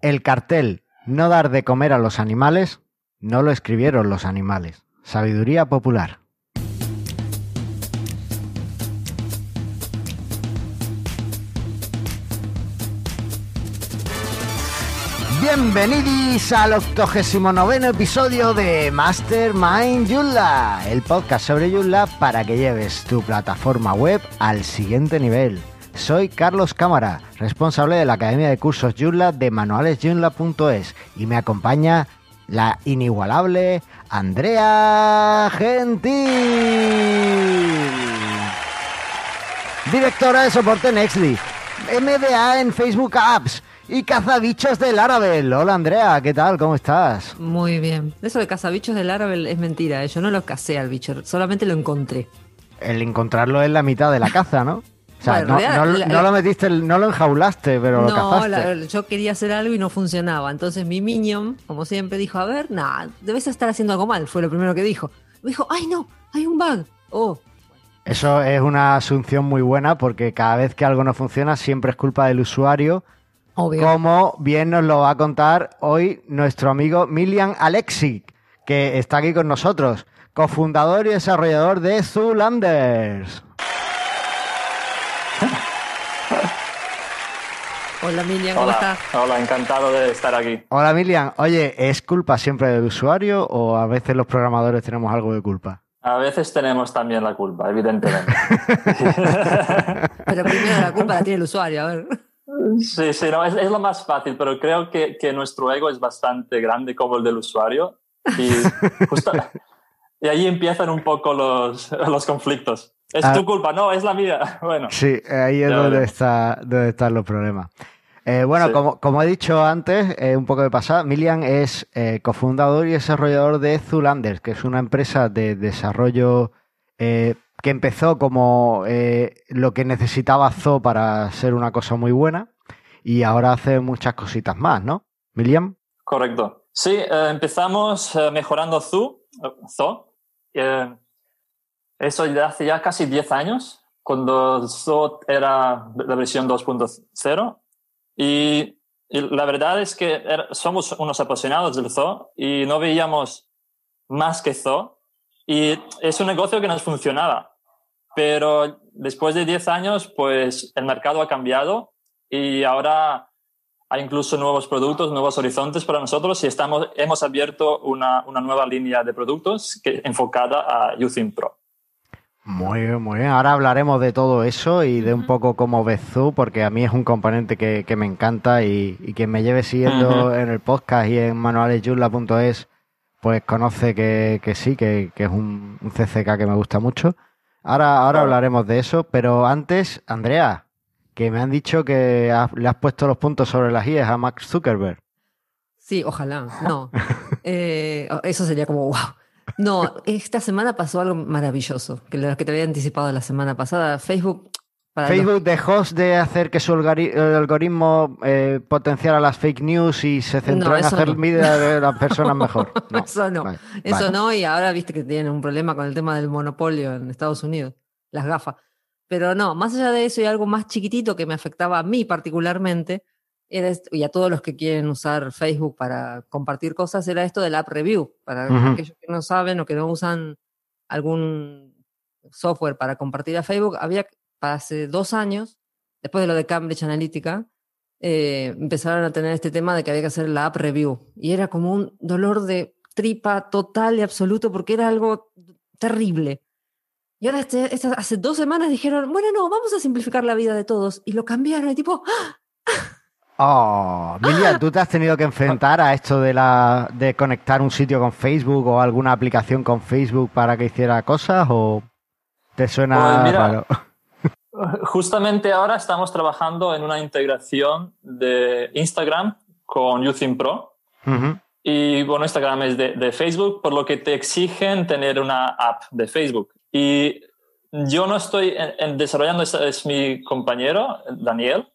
El cartel no dar de comer a los animales no lo escribieron los animales. Sabiduría popular. Bienvenidos al 89 episodio de Mastermind Joomla, el podcast sobre Joomla para que lleves tu plataforma web al siguiente nivel. Soy Carlos Cámara, responsable de la Academia de Cursos Joomla de manualesjoomla.es y me acompaña la inigualable Andrea Gentil, directora de soporte Nextly, MBA en Facebook Apps y cazabichos del Laravel. Hola Andrea, ¿qué tal? ¿Cómo estás? Muy bien. Eso de cazabichos del Laravel es mentira, ¿eh? yo no lo casé al bicho, solamente lo encontré. El encontrarlo es la mitad de la caza, ¿no? O sea, Bueno, no, en realidad, no- la- no la- lo metiste, no lo enjaulaste, pero lo no, cazaste. la- yo quería hacer algo y no funcionaba. Entonces mi minion, como siempre, dijo, a ver, nada, debes estar haciendo algo mal. Fue lo primero que dijo. Me dijo, ay no, hay un bug. Oh, Eso es una asunción muy buena porque cada vez que algo no funciona siempre es culpa del usuario, obvio. como bien nos lo va a contar hoy nuestro amigo Milian Alexic, que está aquí con nosotros, cofundador y desarrollador de Zulanders. Hola Miriam, ¿cómo Hola, estás? hola, encantado de estar aquí. Hola Milian, oye, ¿es culpa siempre del usuario o a veces los programadores tenemos algo de culpa? A veces tenemos también la culpa, evidentemente. Pero primero la culpa la tiene el usuario, a ver. Sí, sí, no, es, es lo más fácil, pero creo que, que nuestro ego es bastante grande como el del usuario y, justo- y ahí empiezan un poco los, los conflictos. Es Ah. tu culpa, no, es la mía. Bueno, Sí, ahí es donde, está, donde están los problemas. Eh, bueno, Sí. como, como he dicho antes, eh, un poco de pasada, Milian es eh, cofundador y desarrollador de Zulanders, que es una empresa de desarrollo que empezó como lo que necesitaba Zo para ser una cosa muy buena y ahora hace muchas cositas más, ¿no? Milian. correcto. Sí, empezamos mejorando Zoo, Zoo. Eso ya hace ya casi 10 años, cuando Zoo era la versión 2.0. Y, y la verdad es que era- somos unos apasionados del zoo y no veíamos más que zoo. Y es un negocio que nos funcionaba. Pero después de 10 años, pues el mercado ha cambiado y ahora hay incluso nuevos productos, nuevos horizontes para nosotros y estamos, hemos abierto una, una nueva línea de productos que, enfocada a Using Pro. Muy bien, muy bien. Ahora hablaremos de todo eso y de un poco cómo ves Zoo, porque a mí es un componente que, que me encanta y, y quien me lleve siguiendo en el podcast y en manualesjoomla.es, pues conoce que, que sí, que, que es un, un CCK que me gusta mucho. Ahora, ahora hablaremos de eso, pero antes, Andrea, que me han dicho que has- le has puesto los puntos sobre las IES a Max Zuckerberg. Sí, ojalá. No. Eh, eso sería como wow. No, esta semana pasó algo maravilloso, que lo que te había anticipado la semana pasada. Facebook, para los- Facebook dejó de hacer que su algoritmo eh, potenciara las fake news y se centró No, en hacer no. vida de las personas mejor. No, Eso no. vale, Eso vale. no, y ahora viste que tienen un problema con el tema del monopolio en Estados Unidos, las gafas. Pero no, más allá de eso y algo más chiquitito que me afectaba a mí particularmente, era esto- y a todos los que quieren usar Facebook para compartir cosas, era esto del app review. Para Ujú. aquellos que no saben o que no usan algún software para compartir a Facebook, había para hace dos años, después de lo de Cambridge Analytica, eh, empezaron a tener este tema de que había que hacer la app review. Y era como un dolor de tripa total y absoluto porque era algo terrible. Y ahora este- esta- hace dos semanas dijeron, bueno, no, vamos a simplificar la vida de todos. Y lo cambiaron y tipo, ¡ah! Oh, Milia, ¿tú te has tenido que enfrentar a esto de la de conectar un sitio con Facebook o alguna aplicación con Facebook para que hiciera cosas o te suena Pues mira, raro? Justamente ahora estamos trabajando en una integración de Instagram con Using Pro. Y bueno, Instagram es de, de Facebook, por lo que te exigen tener una app de Facebook. Y yo no estoy en- en desarrollando, es, es mi compañero, Daniel,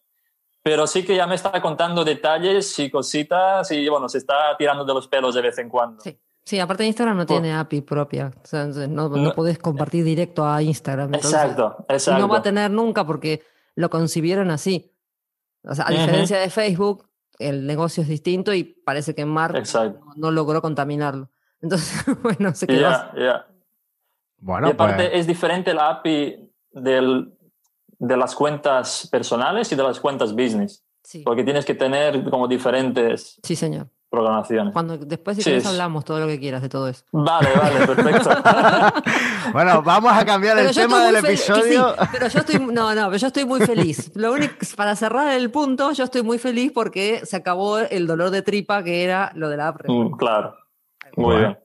pero sí que ya me está contando detalles y cositas y bueno, se está tirando de los pelos de vez en cuando. Sí. Sí, aparte Instagram no Por- tiene API propia. O sea, no, no No. podés compartir directo a Instagram. entonces- Exacto, Y exacto. no va a tener nunca porque lo concibieron así. O sea, a diferencia de Facebook, el negocio es distinto y parece que Mark no, no logró contaminarlo. Entonces, bueno, se quedó. Ya, ya. Bueno, y aparte pues, es diferente la API del, de las cuentas personales y de las cuentas business, Sí, porque tienes que tener como diferentes sí, señor. programaciones. Cuando después, si Sí, quieres, es- hablamos todo lo que quieras de todo eso. Vale, vale, perfecto. bueno, vamos a cambiar el yo tema del episodio. sí, pero yo estoy, no, no, pero yo estoy muy feliz. Lo único, para cerrar el punto, yo estoy muy feliz porque se acabó el dolor de tripa que era lo de la app. Mm, claro. Muy Bueno. bien.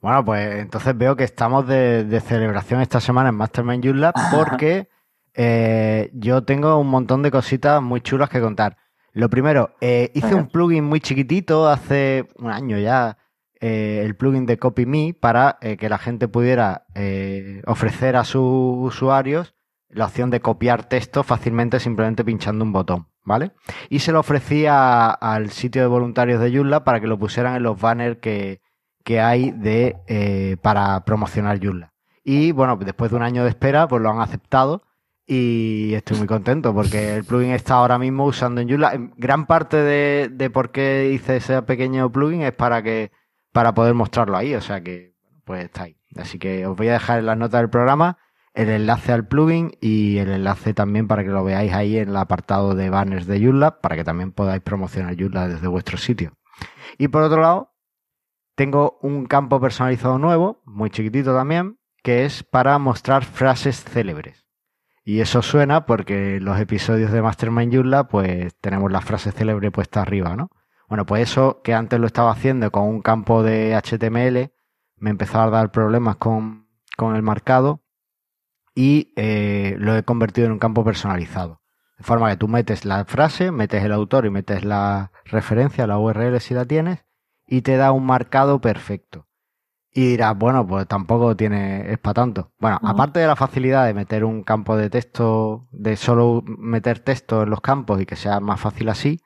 Bueno, pues entonces veo que estamos de, de celebración esta semana en Mastermind YouLab porque eh, yo tengo un montón de cositas muy chulas que contar. Lo primero, eh, hice un plugin muy chiquitito hace un año ya, eh, el plugin de CopyMe, para que la gente pudiera eh, ofrecer a sus usuarios la opción de copiar texto fácilmente simplemente pinchando un botón, ¿vale? Y se lo ofrecí a- al sitio de voluntarios de YouLab para que lo pusieran en los banners que, que hay de para promocionar Joomla. Y bueno, después de un año de espera, pues lo han aceptado y estoy muy contento porque el plugin está ahora mismo usando en Joomla. Gran parte de, de por qué hice ese pequeño plugin es para que para poder mostrarlo ahí, o sea que pues está ahí. Así que os voy a dejar en las notas del programa el enlace al plugin y el enlace también para que lo veáis ahí en el apartado de banners de Joomla para que también podáis promocionar Joomla desde vuestro sitio. Y por otro lado, tengo un campo personalizado nuevo, muy chiquitito también, que es para mostrar frases célebres. Y eso suena porque los episodios de Mastermind Joomla, pues tenemos las frases célebres puestas arriba, ¿no? Bueno, pues eso que antes lo estaba haciendo con un campo de HTML, me empezó a dar problemas con, con el marcado y eh, lo he convertido en un campo personalizado. De forma que tú metes la frase, metes el autor y metes la referencia, la URL si la tienes, y te da un marcado perfecto. Y dirás, bueno, pues tampoco tiene, es para tanto. Bueno, aparte de la facilidad de meter un campo de texto, de solo meter texto en los campos y que sea más fácil así,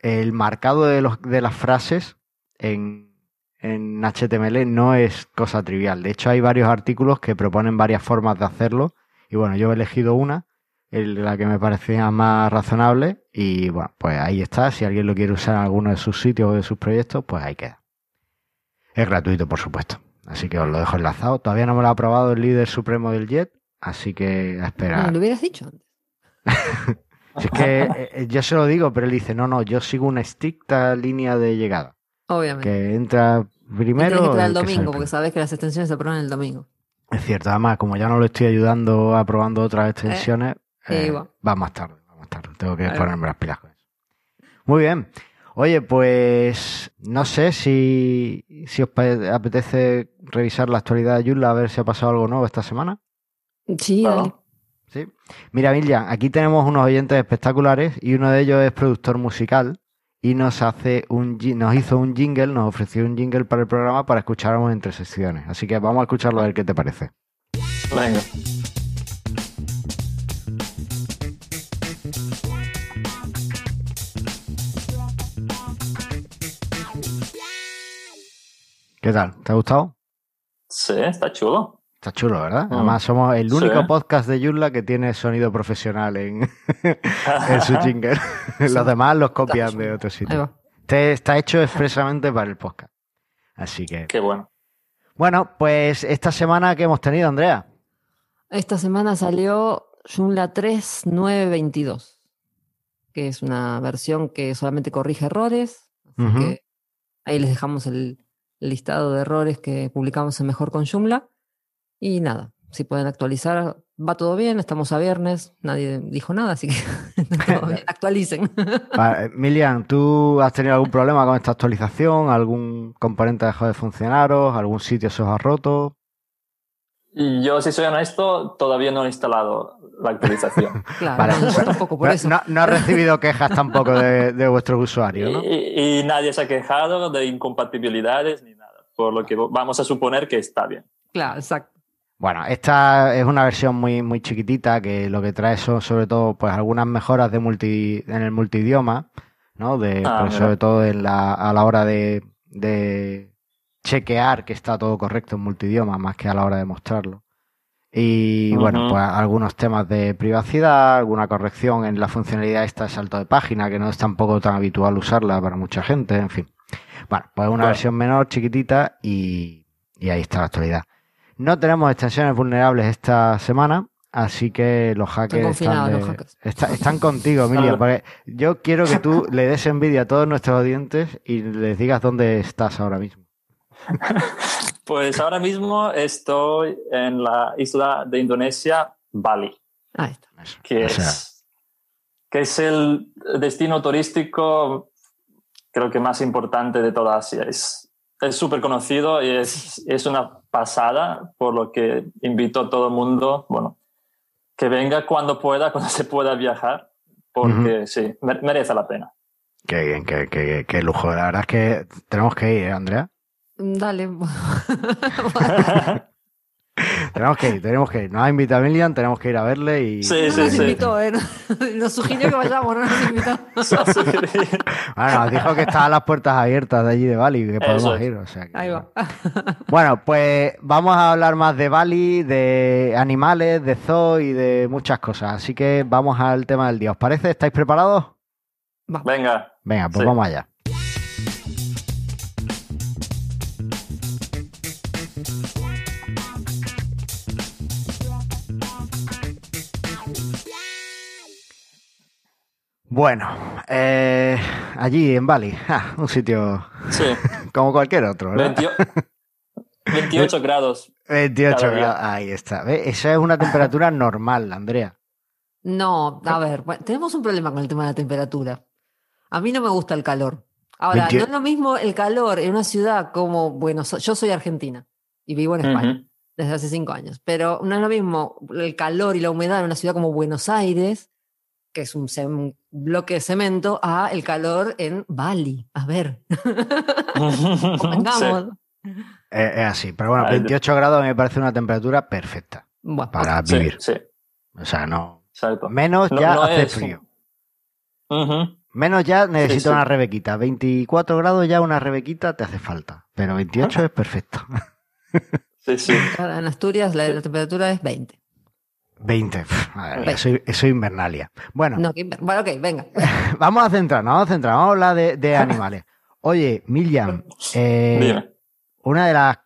el marcado de, los, de las frases en, en HTML no es cosa trivial. De hecho, hay varios artículos que proponen varias formas de hacerlo. Y bueno, yo he elegido una, la que me parecía más razonable. Y bueno, pues ahí está. Si alguien lo quiere usar en alguno de sus sitios o de sus proyectos, pues ahí queda. Es gratuito, por supuesto. Así que os lo dejo enlazado. Todavía no me lo ha aprobado el líder supremo del JET. Así que a esperar. No, lo hubieras dicho antes. Si es que eh, eh, yo se lo digo, pero él dice, no, no, yo sigo una estricta línea de llegada. Obviamente. Que entra primero. Que entrar el domingo, porque sabes que las extensiones se aprueban el domingo. Es cierto, además, como ya no lo estoy ayudando aprobando otras extensiones, eh, eh, igual. va más tarde, va más tarde. Tengo que ponerme las pilas con eso. Muy bien. Oye, pues no sé si, si os apetece revisar la actualidad de Joomla a ver si ha pasado algo nuevo esta semana. Sí, dale. Sí. Mira, Miriam, aquí tenemos unos oyentes espectaculares y uno de ellos es productor musical y nos hace un nos hizo un jingle, nos ofreció un jingle para el programa para escucharnos entre secciones. Así que vamos a escucharlo a ver qué te parece. Venga. ¿Qué tal? ¿Te ha gustado? Sí, está chulo. Está chulo, ¿verdad? Mm. Además, somos el Sí. único podcast de Joomla que tiene sonido profesional en, en su jingle. Los demás los copian de sitios. va. Este está hecho expresamente para el podcast. Así que. Qué bueno. Bueno, pues esta semana que hemos tenido, Andrea. Esta semana salió Joomla 3.922, que es una versión que solamente corrige errores. Así que ahí les dejamos el listado de errores que publicamos en Mejor con Joomla. Y nada, si pueden actualizar, va todo bien, estamos a viernes, nadie dijo nada, así que actualicen. Milian, ¿tú has tenido algún problema con esta actualización? ¿Algún componente ha dejado de funcionaros? ¿Algún sitio se os ha roto? Y yo, si soy honesto, todavía no he instalado la actualización. Claro, Vale. no, yo tampoco por no, eso. no, no has recibido quejas tampoco de, de vuestros usuarios, ¿no? y, y nadie se ha quejado de incompatibilidades ni. Por lo que vamos a suponer que está bien. Claro, exacto. Bueno, esta es una versión muy, muy chiquitita que lo que trae son sobre todo pues algunas mejoras de multi, en el multidioma, ¿no? De, Ah, pues, sobre todo en la, a la hora de, de chequear que está todo correcto en multidioma, más que a la hora de mostrarlo. Y bueno, pues algunos temas de privacidad, alguna corrección en la funcionalidad esta de salto de página, que no es tampoco tan habitual usarla para mucha gente, en fin. Bueno, pues una Claro. versión menor, chiquitita, y, y ahí está la actualidad. No tenemos extensiones vulnerables esta semana, así que los hackers están, los de- hackers. está- están contigo, Miriam, porque yo quiero que tú le des envidia a todos nuestros audientes y les digas dónde estás ahora mismo. Pues ahora mismo estoy en la isla de Indonesia, Bali, Ahí está. Eso, que o sea, es, que es el destino turístico creo que más importante de toda Asia. Es es súper conocido y es, es una pasada, por lo que invito a todo el mundo, bueno, que venga cuando pueda, cuando se pueda viajar, porque sí, me- merece la pena. Qué bien, qué, qué- qué lujo. La verdad es que tenemos que ir, ¿eh, Andrea? Dale. Tenemos que ir, tenemos que ir. Nos ha invitado a Miriam, tenemos que ir a verle y... Sí, no sí, nos sí. invitó, ¿eh? Nos sugirió que vayamos, no nos invitó. Bueno, nos dijo que estaban las puertas abiertas de allí de Bali, que podemos es. ir. O sea que- Ahí va. Bueno, pues vamos a hablar más de Bali, de animales, de zoo y de muchas cosas. Así que vamos al tema del día. ¿Os parece? ¿Estáis preparados? Venga, Venga, pues Sí. vamos allá. Bueno, eh, allí en Bali, un sitio sí, como cualquier otro, ¿verdad? 20 28 grados. 28 Cada día. grados, ahí está. ¿Ves? Esa es una temperatura normal, Andrea. No, a ver, bueno, tenemos un problema con el tema de la temperatura. A mí no me gusta el calor. Ahora, 28. no es lo mismo el calor en una ciudad como Buenos Aires. Yo soy argentina y vivo en España desde hace cinco años, pero no es lo mismo el calor y la humedad en una ciudad como Buenos Aires, que es un, un bloque de cemento, a el calor en Bali. A ver, convengamos. Eh, es así, pero bueno, Ay, 28 grados me parece una temperatura perfecta Bueno, para Sí, vivir. sí, O sea, no. exacto. Menos No- ya no hace es- frío. Menos ya necesito sí. una rebequita. 24 grados ya una rebequita te hace falta. Pero 28 es perfecto. Sí, sí. en Asturias la, la temperatura es 20. 20. pf, madre mía, Veinte. eso, eso es invernalia. Bueno, No, que inver- bueno, ok, venga. vamos a centrarnos, vamos a centrarnos, vamos a hablar de, de animales. Oye, Miriam, eh, una de las.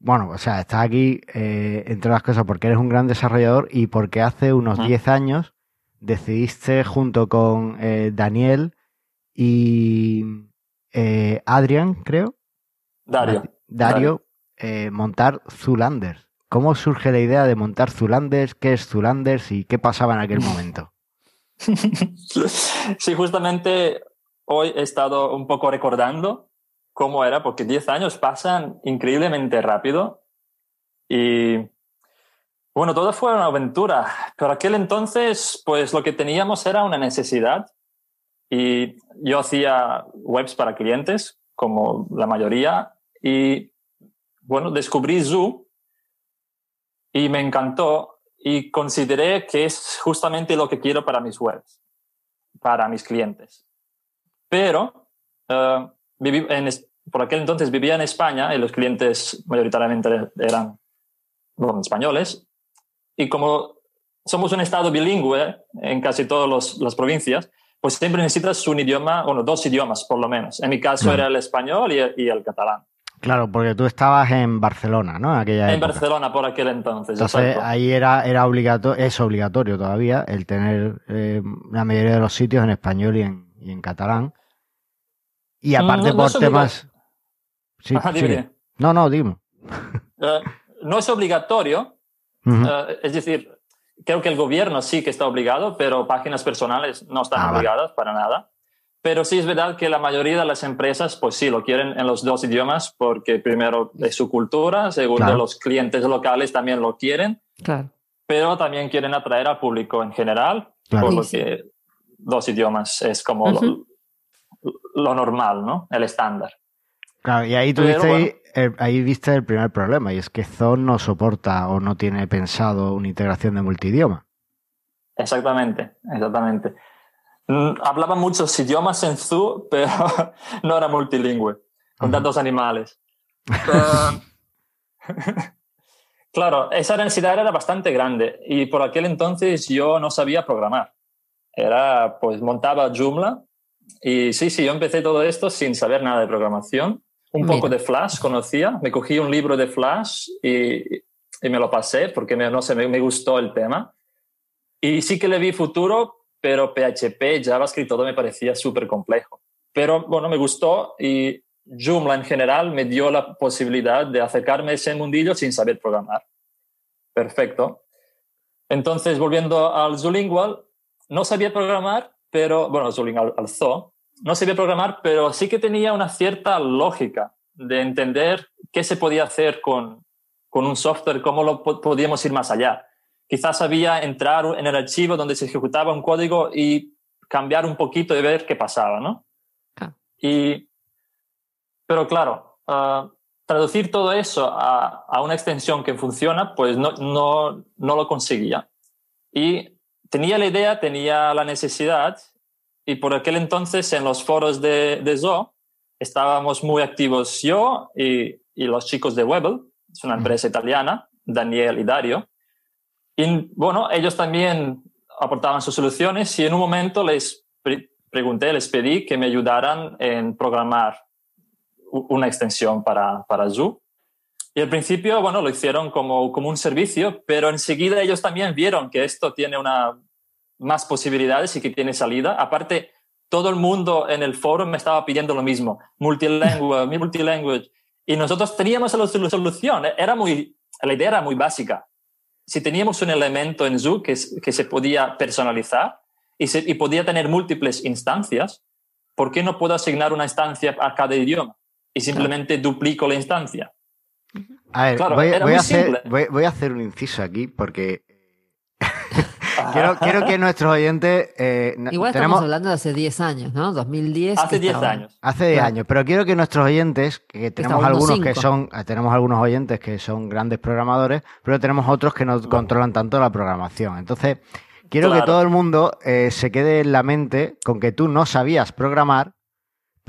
Bueno, o sea, estás aquí, eh, entre las cosas, porque eres un gran desarrollador y porque hace unos Ujú. 10 años decidiste, junto con eh, Daniel y eh, Adrian, creo, Dario. Dario, eh, montar Zulanders. ¿Cómo surge la idea de montar Zulanders? ¿Qué es Zulanders y qué pasaba en aquel momento? Sí, justamente hoy he estado un poco recordando cómo era, porque 10 años pasan increíblemente rápido y bueno, todo fue una aventura, pero aquel entonces pues lo que teníamos era una necesidad y yo hacía webs para clientes, como la mayoría, y bueno, descubrí Zoo y me encantó y consideré que es justamente lo que quiero para mis webs, para mis clientes. Pero eh, viví en por aquel entonces vivía en España y los clientes mayoritariamente eran bueno, españoles. Y como somos un estado bilingüe en casi todas las provincias, pues siempre necesitas un idioma, bueno, dos idiomas por lo menos. En mi caso era el español y, y el catalán. Claro, porque tú estabas en Barcelona, ¿no? En aquella En época. Barcelona por aquel entonces. Entonces exacto. ahí era, era obligatorio, es obligatorio todavía el tener eh, la mayoría de los sitios en español y en, y en catalán. Y Mm, aparte no- no por temas. Sí, Ajá, dime. No, no, dime. Eh, no es obligatorio. Eh, es decir, creo que el gobierno sí que está obligado, pero páginas personales no están Ah, vale. obligadas para nada. Pero sí es verdad que la mayoría de las empresas, pues sí, lo quieren en los dos idiomas porque primero es su cultura, segundo Claro. los clientes locales también lo quieren, Claro. pero también quieren atraer al público en general, Claro. por lo que dos idiomas es como lo- Ujú. lo, normal, ¿no? El estándar. Claro, y ahí Pero tuviste, bueno. el- ahí viste el primer problema, y es que Zone no soporta o no tiene pensado una integración de multidioma. Exactamente, exactamente. Mm, Hablaba muchos idiomas en Zoo, pero no era multilingüe, con tantos animales. Ah, Claro, esa necesidad era bastante grande y por aquel entonces yo no sabía programar. Era, pues montaba Joomla y sí, sí, yo empecé todo esto sin saber nada de programación. Un poco de Flash conocía, me cogí un libro de Flash y, y me lo pasé porque me, no sé, me, me, gustó el tema. Y sí que le vi futuro, pero PHP, JavaScript, todo me parecía súper complejo. Pero bueno, me gustó y Joomla en general me dio la posibilidad de acercarme a ese mundillo sin saber programar. Perfecto. Entonces, volviendo al Zulingual, no sabía programar, pero, bueno, Zulingual al no sabía programar, pero sí que tenía una cierta lógica de entender qué se podía hacer con, con un software, cómo lo podíamos ir más allá. Quizás sabía entrar en el archivo donde se ejecutaba un código y cambiar un poquito y ver qué pasaba, ¿no? Ah. Y, pero claro, uh, traducir todo eso a, a, una extensión que funciona, pues no, no, no lo conseguía. Y tenía la idea, tenía la necesidad, y por aquel entonces en los foros de, de Zoo estábamos muy activos yo y, y los chicos de Webel, es una empresa italiana, Daniel y Dario. Y bueno, ellos también aportaban sus soluciones y en un momento les pre pregunté, les pedí que me ayudaran en programar una extensión para, para Zoo. Y al principio, bueno, lo hicieron como, como un servicio, pero enseguida ellos también vieron que esto tiene una, más posibilidades y que tiene salida. Aparte, todo el mundo en el foro me estaba pidiendo lo mismo, multilanguage, multilanguage. Y nosotros teníamos la solución. Era muy, la idea era muy básica. Si teníamos un elemento en Zoo que, que se podía personalizar y, se, y podía tener múltiples instancias, ¿por qué no puedo asignar una instancia a cada idioma? Y simplemente claro. duplico la instancia. A ver, claro, voy, voy, a hacer, voy, voy, a hacer un inciso aquí porque quiero, quiero, que nuestros oyentes. Eh, Igual tenemos... estamos hablando de hace 10 años, ¿no? 2010. Hace 10 años. Hace 10 claro. años. Pero quiero que nuestros oyentes, que tenemos algunos cinco. que son. Tenemos algunos oyentes que son grandes programadores, pero tenemos otros que no bueno. controlan tanto la programación. Entonces, quiero claro. que todo el mundo eh, se quede en la mente con que tú no sabías programar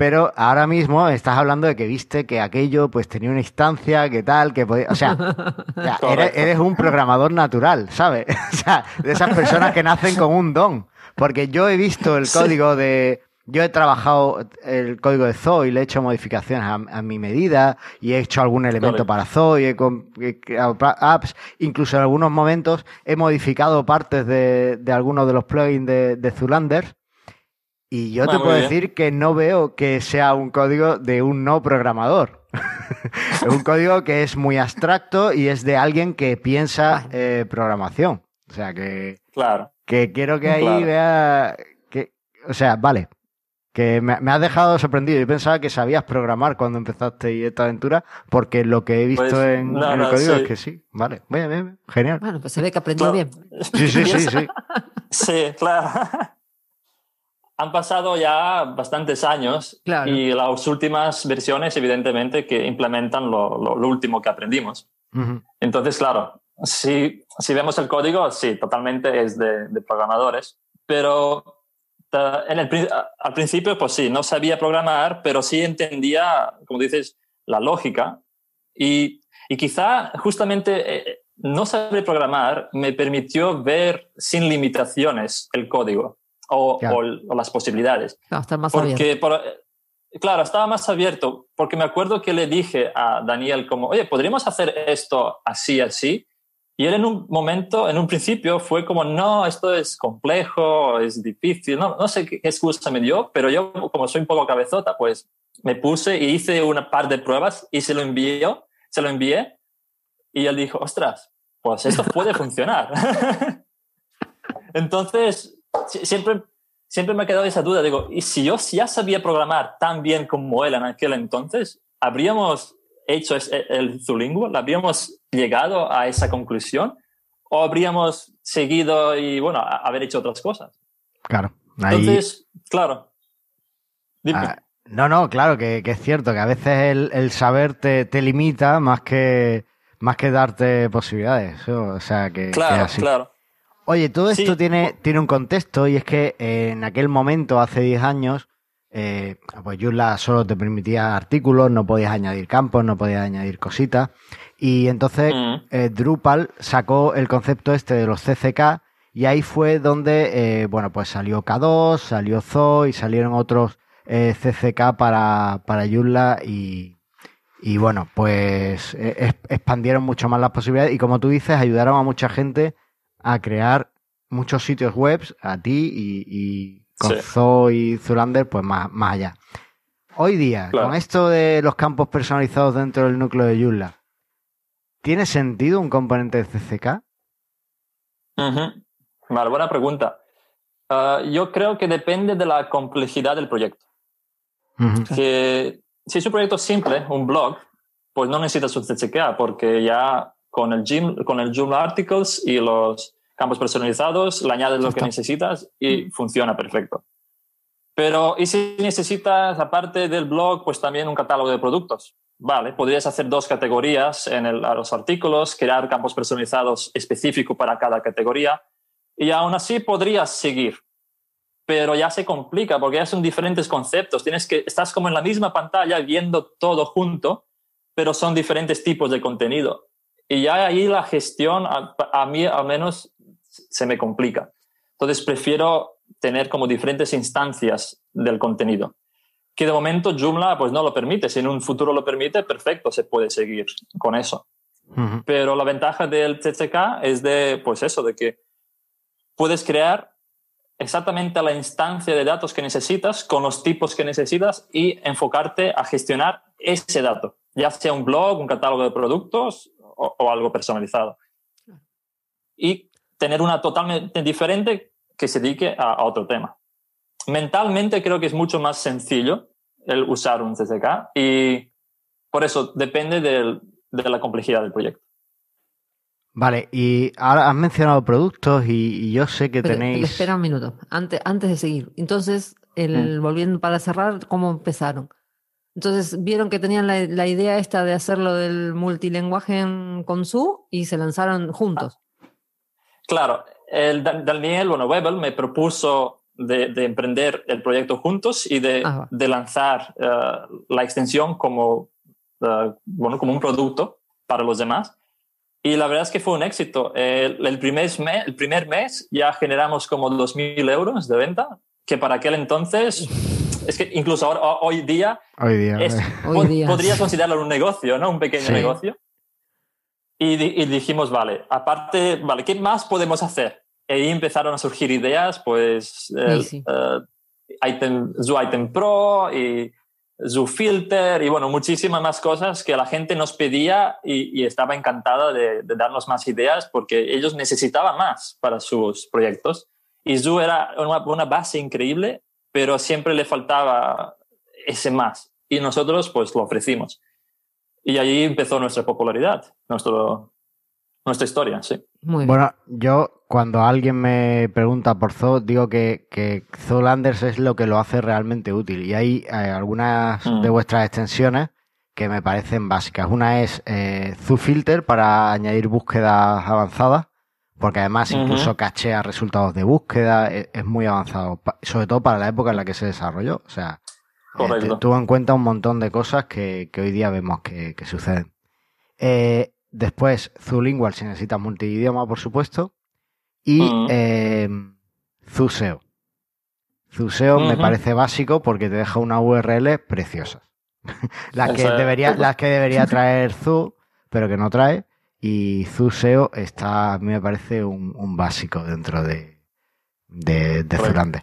pero ahora mismo estás hablando de que viste que aquello pues tenía una instancia, que tal, que podía, o sea, eres, eres, un programador natural, ¿sabes? O sea, de esas personas que nacen con un don. Porque yo he visto el código de, yo he trabajado el código de Zoo y le he hecho modificaciones a, a mi medida y he hecho algún elemento para Zoo y he, he, creado apps. Incluso en algunos momentos he modificado partes de, de algunos de los plugins de, de Zulander y yo ah, te puedo bien. decir que no veo que sea un código de un no programador. es un código que es muy abstracto y es de alguien que piensa eh, programación. O sea que. Claro. Que quiero que ahí claro. vea. Que, o sea, vale. Que me, me, has dejado sorprendido. Yo pensaba que sabías programar cuando empezaste esta aventura, porque lo que he visto pues, en, no, en, el código sí. es que sí. Vale, bien, bien, genial. Bueno, pues se ve que aprendió claro. bien. Sí, sí, sí, sí. sí, claro han pasado ya bastantes años claro. y las últimas versiones, evidentemente, que implementan lo, lo, lo último que aprendimos. Uh -huh. Entonces, claro, si, si, vemos el código, sí, totalmente es de, de programadores, pero en el, al principio, pues sí, no sabía programar, pero sí entendía, como dices, la lógica y, y quizá justamente eh, no saber programar me permitió ver sin limitaciones el código o, claro. o, o las posibilidades. Claro, estar más porque, por, claro, estaba más abierto, porque me acuerdo que le dije a Daniel como, oye, ¿podríamos hacer esto así, así? Y él en un momento, en un principio, fue como, no, esto es complejo, es difícil, no, no sé qué excusa me dio, pero yo, como soy un poco cabezota, pues me puse y hice una par de pruebas y se lo envió, se lo envié, y él dijo, ostras, pues esto puede funcionar. Entonces, siempre, siempre me ha quedado esa duda. Digo, ¿y si yo ya sabía programar tan bien como él en aquel entonces, habríamos hecho el Zulingual? ¿Habríamos llegado a esa conclusión? ¿O habríamos seguido y, bueno, haber hecho otras cosas? Claro. Ahí... Entonces, claro. Ah, no, no, claro, que, que, es cierto, que a veces el, el saber te, te, limita más que, más que darte posibilidades. O sea, que. Claro, que así. claro. Oye, todo esto sí. tiene, tiene un contexto y es que en aquel momento, hace 10 años, eh, pues Joomla solo te permitía artículos, no podías añadir campos, no podías añadir cositas. Y entonces Mm. eh, Drupal sacó el concepto este de los CCK y ahí fue donde, eh, bueno, pues salió K2, salió Zoo y salieron otros eh, CCK para, para Joomla y, y bueno, pues eh, es- expandieron mucho más las posibilidades y como tú dices, ayudaron a mucha gente a crear muchos sitios web, a ti y, y con Sí. Zoo y Zulander, pues más, más allá. Hoy día, Claro. con esto de los campos personalizados dentro del núcleo de Joomla, ¿tiene sentido un componente de CCK? Vale, buena pregunta. Ah, yo creo que depende de la complejidad del proyecto. Que si es un proyecto simple, un blog, pues no necesitas un CCK porque ya con el, Gym, con el Joomla Articles y los campos personalizados le añades lo que necesitas y funciona perfecto. Pero, ¿y si necesitas, aparte del blog, pues también un catálogo de productos? Vale, podrías hacer dos categorías en el- a los artículos, crear campos personalizados específicos para cada categoría y aún así podrías seguir. Pero ya se complica porque ya son diferentes conceptos. Tienes que, estás como en la misma pantalla viendo todo junto, pero son diferentes tipos de contenido. Y ya ahí la gestión, a, a mí al menos, se me complica. Entonces prefiero tener como diferentes instancias del contenido. Que de momento Joomla pues no lo permite. Si en un futuro lo permite, perfecto, se puede seguir con eso. Pero la ventaja del CCK es de, pues eso, de que puedes crear exactamente la instancia de datos que necesitas con los tipos que necesitas y enfocarte a gestionar ese dato, ya sea un blog, un catálogo de productos o, o algo personalizado. Y tener una totalmente diferente que se dedique a, a otro tema. Mentalmente creo que es mucho más sencillo el usar un CCK y por eso depende del- de la complejidad del proyecto. Vale, y ahora has mencionado productos y, y yo sé que Pero, tenéis... Espera un minuto, antes, antes de seguir. Entonces, el, volviendo para cerrar, ¿cómo empezaron? Entonces, vieron que tenían la, la idea esta de hacerlo del multilenguaje en- con su y se lanzaron juntos. Claro, el Da- Daniel, bueno, Webel me propuso de, de emprender el proyecto juntos y de, Ah, de lanzar eh, la extensión como, eh, bueno, como un producto para los demás. Y la verdad es que fue un éxito. El, el primer, mes, el primer mes ya generamos como 2.000 euros de venta, que para aquel entonces, es que incluso ahora, hoy día Hoy día. es- eh. Hoy día. podrías considerarlo un negocio, ¿no? Un pequeño Sí. negocio. Y, di- y dijimos, vale, aparte, vale, ¿qué más podemos hacer? Y ahí empezaron a surgir ideas, pues, el, sí. eh, item, Zoo Item Pro y Zoo Filter y bueno, muchísimas más cosas que la gente nos pedía y, y estaba encantada de, de darnos más ideas porque ellos necesitaban más para sus proyectos. Y Zoo era una, una base increíble, pero siempre le faltaba ese más. Y nosotros pues lo ofrecimos. Y ahí empezó nuestra popularidad, nuestro, nuestra historia, sí. Muy bien. Bueno, yo cuando alguien me pregunta por Zoo, digo que, que Zoolanders es lo que lo hace realmente útil. Y hay eh, algunas Mm. de vuestras extensiones que me parecen básicas. Una es eh, Zoo Filter para añadir búsquedas avanzadas, porque además incluso cachea resultados de búsqueda, es, es muy avanzado, sobre todo para la época en la que se desarrolló. O sea, eh, tuvo en cuenta un montón de cosas que, que hoy día vemos que, que suceden. Eh, después, Zulingual si necesitas multidioma, por supuesto. Y eh, Zuseo. Zuseo me parece básico porque te deja una URL preciosas. las, que debería, las que debería traer Zu, pero que no trae. Y Zuseo está, a mí me parece un, un básico dentro de, de, de. Zulander.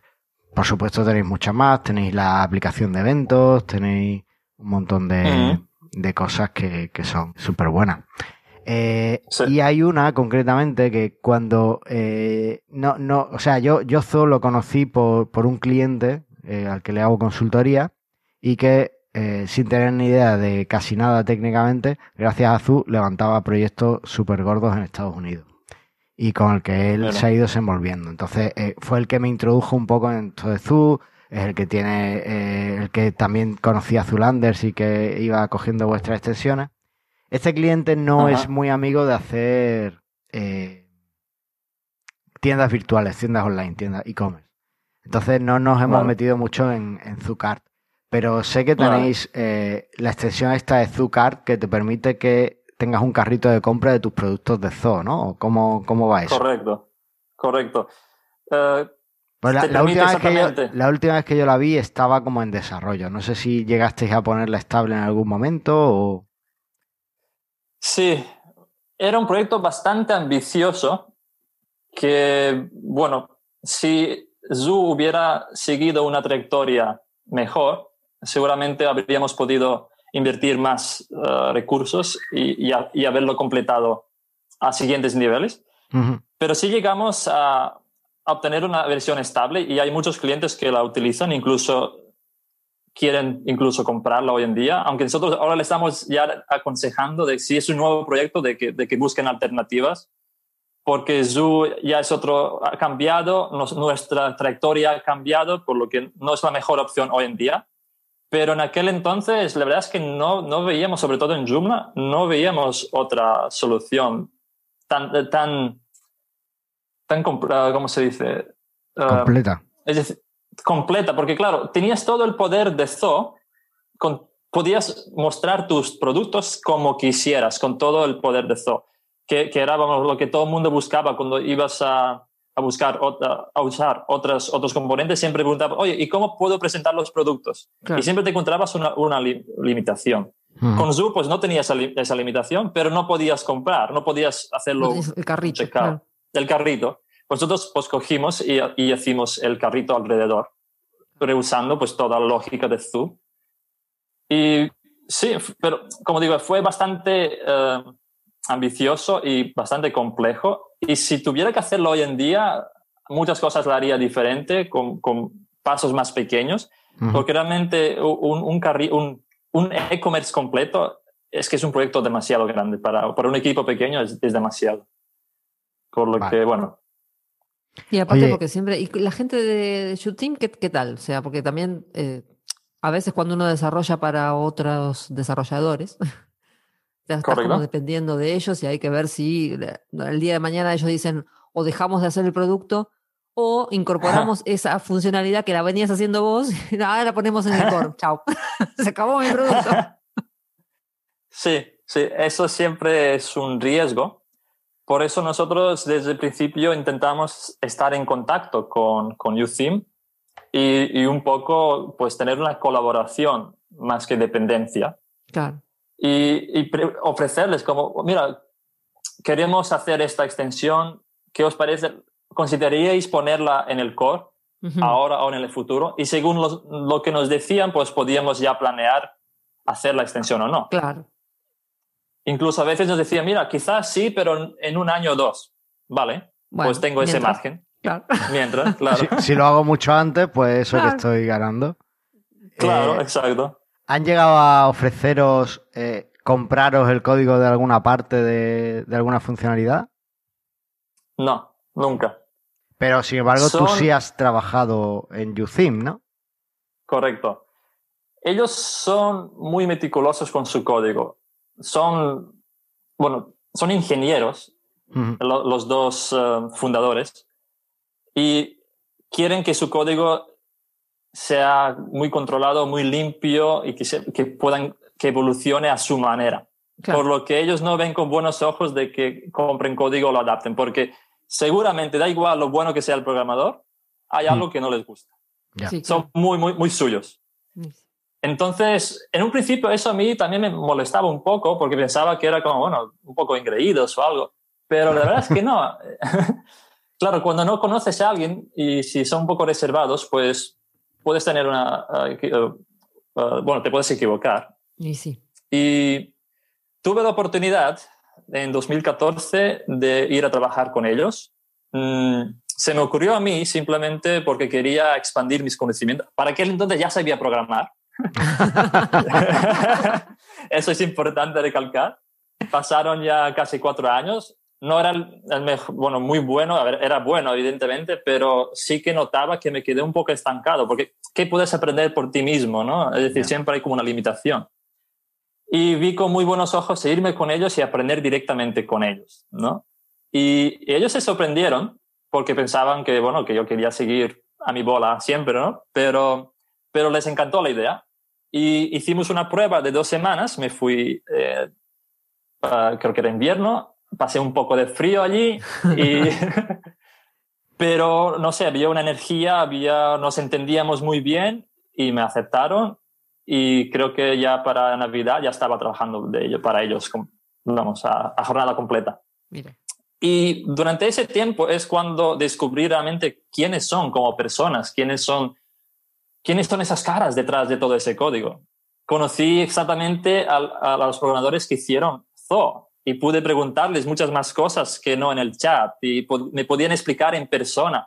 Por supuesto tenéis muchas más, tenéis la aplicación de eventos, tenéis un montón de, de cosas que, que son súper buenas. Eh, Sí. Y hay una concretamente que cuando eh, no, no, o sea, yo, yo Zoo lo conocí por, por un cliente eh, al que le hago consultoría y que eh, sin tener ni idea de casi nada técnicamente, gracias a Zoo levantaba proyectos súper gordos en Estados Unidos y con el que él se ha ido desenvolviendo. Entonces eh, fue el que me introdujo un poco en esto de Zoo, es el que tiene, eh, el que también conocía Zulanders y que iba cogiendo vuestras extensiones. Este cliente no Ajá. es muy amigo de hacer tiendas virtuales, tiendas online, tiendas e-commerce. Entonces no nos hemos metido mucho en, en Zucart. Pero sé que tenéis eh, la extensión esta de Zucart que te permite que tengas un carrito de compra de tus productos de Zoo, ¿no? ¿Cómo, cómo va eso? Correcto, correcto. Eh, pues la, última vez que yo, la última vez que yo la vi estaba como en desarrollo. No sé si llegasteis a ponerla estable en algún momento o... Sí, era un proyecto bastante ambicioso que, bueno, si Zoo hubiera seguido una trayectoria mejor, seguramente habríamos podido invertir más eh, recursos y, y, haberlo completado a siguientes niveles. Pero si llegamos a, obtener una versión estable y hay muchos clientes que la utilizan, incluso quieren incluso comprarla hoy en día, aunque nosotros ahora le estamos ya aconsejando de si es un nuevo proyecto de que, de que busquen alternativas, porque Zoo ya es otro, ha cambiado, nuestra trayectoria ha cambiado, por lo que no es la mejor opción hoy en día. Pero en aquel entonces, la verdad es que no, no veíamos, sobre todo en Joomla, no veíamos otra solución tan, tan, tan, ¿cómo se dice? Ah, completa. es decir, completa, porque claro, tenías todo el poder de Zoo, con, podías mostrar tus productos como quisieras, con todo el poder de Zoo, que, que era lo que todo el mundo buscaba cuando ibas a, a buscar a usar otros, otros componentes, siempre preguntabas, oye, ¿y cómo puedo presentar los productos? Y siempre te encontrabas una, una limitación. Con Zoo, pues no tenías esa, esa, limitación, pero no podías comprar, no podías hacerlo. El carrito. El carrito. Nosotros pues cogimos y, y hicimos el carrito alrededor, reusando pues toda la lógica de Zoo. Y sí, pero como digo, fue bastante eh, ambicioso y bastante complejo. Y si tuviera que hacerlo hoy en día, muchas cosas lo haría diferente, con, con pasos más pequeños, porque realmente un, un, un, un e-commerce completo es que es un proyecto demasiado grande. Para, para un equipo pequeño es, es demasiado. Por lo que, bueno. Y aparte, porque siempre. ¿Y la gente de, Shooting, ¿qué, ¿qué, tal? O sea, porque también eh, a veces cuando uno desarrolla para otros desarrolladores, estás como dependiendo de ellos y hay que ver si el día de mañana ellos dicen o dejamos de hacer el producto o incorporamos esa funcionalidad que la venías haciendo vos y ahora la ponemos en el core. Chao. Se acabó mi producto. Sí, sí, eso siempre es un riesgo por eso nosotros desde el principio intentamos estar en contacto con, con UTheme y, y, un poco pues tener una colaboración más que dependencia. Claro. Y, y ofrecerles como, mira, queremos hacer esta extensión, ¿qué os parece? ¿Consideraríais ponerla en el core ahora o en el futuro? Y según lo que nos decían, pues podíamos ya planear hacer la extensión o no. Claro. Incluso a veces nos decía, mira, quizás sí, pero en un año o dos. Vale, pues tengo ese margen. Claro. Mientras, claro. Si, lo hago mucho antes, pues eso que estoy ganando. Claro, eh, exacto. ¿Han llegado a ofreceros eh, compraros el código de alguna parte de, alguna funcionalidad? No, nunca. Pero sin embargo, tú sí has trabajado en UTheme, ¿no? Correcto. Ellos son muy meticulosos con su código son, bueno, son ingenieros, los dos eh, fundadores, y quieren que su código sea muy controlado, muy limpio y que, que puedan que evolucione a su manera. Por lo que ellos no ven con buenos ojos de que compren código o lo adapten, porque seguramente da igual lo bueno que sea el programador, hay algo que no les gusta. son muy, muy, muy suyos. Entonces, en un principio eso a mí también me molestaba un poco porque pensaba que era como, bueno, un poco engreídos o algo. Pero la verdad es que no. claro, cuando no conoces a alguien y si son un poco reservados, pues puedes tener una... Uh, uh, bueno, te puedes equivocar. Y sí. Y tuve la oportunidad en 2014 de ir a trabajar con ellos. Mm, se me ocurrió a mí simplemente porque quería expandir mis conocimientos. Para aquel entonces ya sabía programar Eso es importante recalcar. Pasaron ya casi cuatro años. No era el, mejor, bueno, muy bueno, era bueno, evidentemente, pero sí que notaba que me quedé un poco estancado, porque ¿qué puedes aprender por ti mismo? ¿no? Es decir, siempre hay como una limitación. Y vi con muy buenos ojos irme con ellos y aprender directamente con ellos. ¿no? Y, ellos se sorprendieron porque pensaban que, bueno, que yo quería seguir a mi bola siempre, ¿no? Pero, pero les encantó la idea. Y hicimos una prueba de dos semanas. Me fui, eh, creo que era invierno, pasé un poco de frío allí y... pero no sé, había una energía, había, nos entendíamos muy bien y me aceptaron y creo que ya para Navidad ya estaba trabajando de ello, para ellos, vamos, a, a jornada completa. Mira. Y durante ese tiempo es cuando descubrí realmente quiénes son como personas, quiénes son, quiénes son esas caras detrás de todo ese código. Conocí exactamente a, a los programadores que hicieron Zoo y pude preguntarles muchas más cosas que no en el chat y me podían explicar en persona.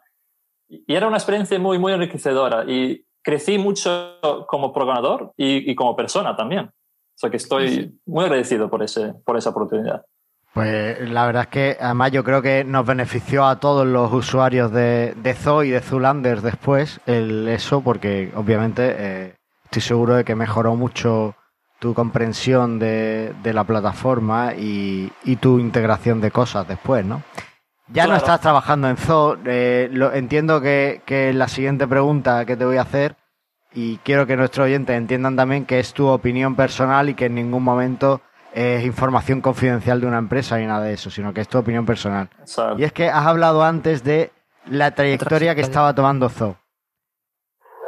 Y era una experiencia muy, muy enriquecedora y crecí mucho como programador y, y como persona también. O sea que estoy muy agradecido por, ese, por esa oportunidad. Pues la verdad es que además yo creo que nos benefició a todos los usuarios de, de Zoo y de Zulander después el eso, porque obviamente eh, estoy seguro de que mejoró mucho tu comprensión de, de la plataforma y, y, tu integración de cosas después, ¿no? Ya no estás trabajando en Zoo, eh, lo, entiendo que, que la siguiente pregunta que te voy a hacer y quiero que nuestros oyentes entiendan también que es tu opinión personal y que en ningún momento es información confidencial de una empresa ni nada de eso, sino que es tu opinión personal. Y es que has hablado antes de la trayectoria que estaba tomando Zo.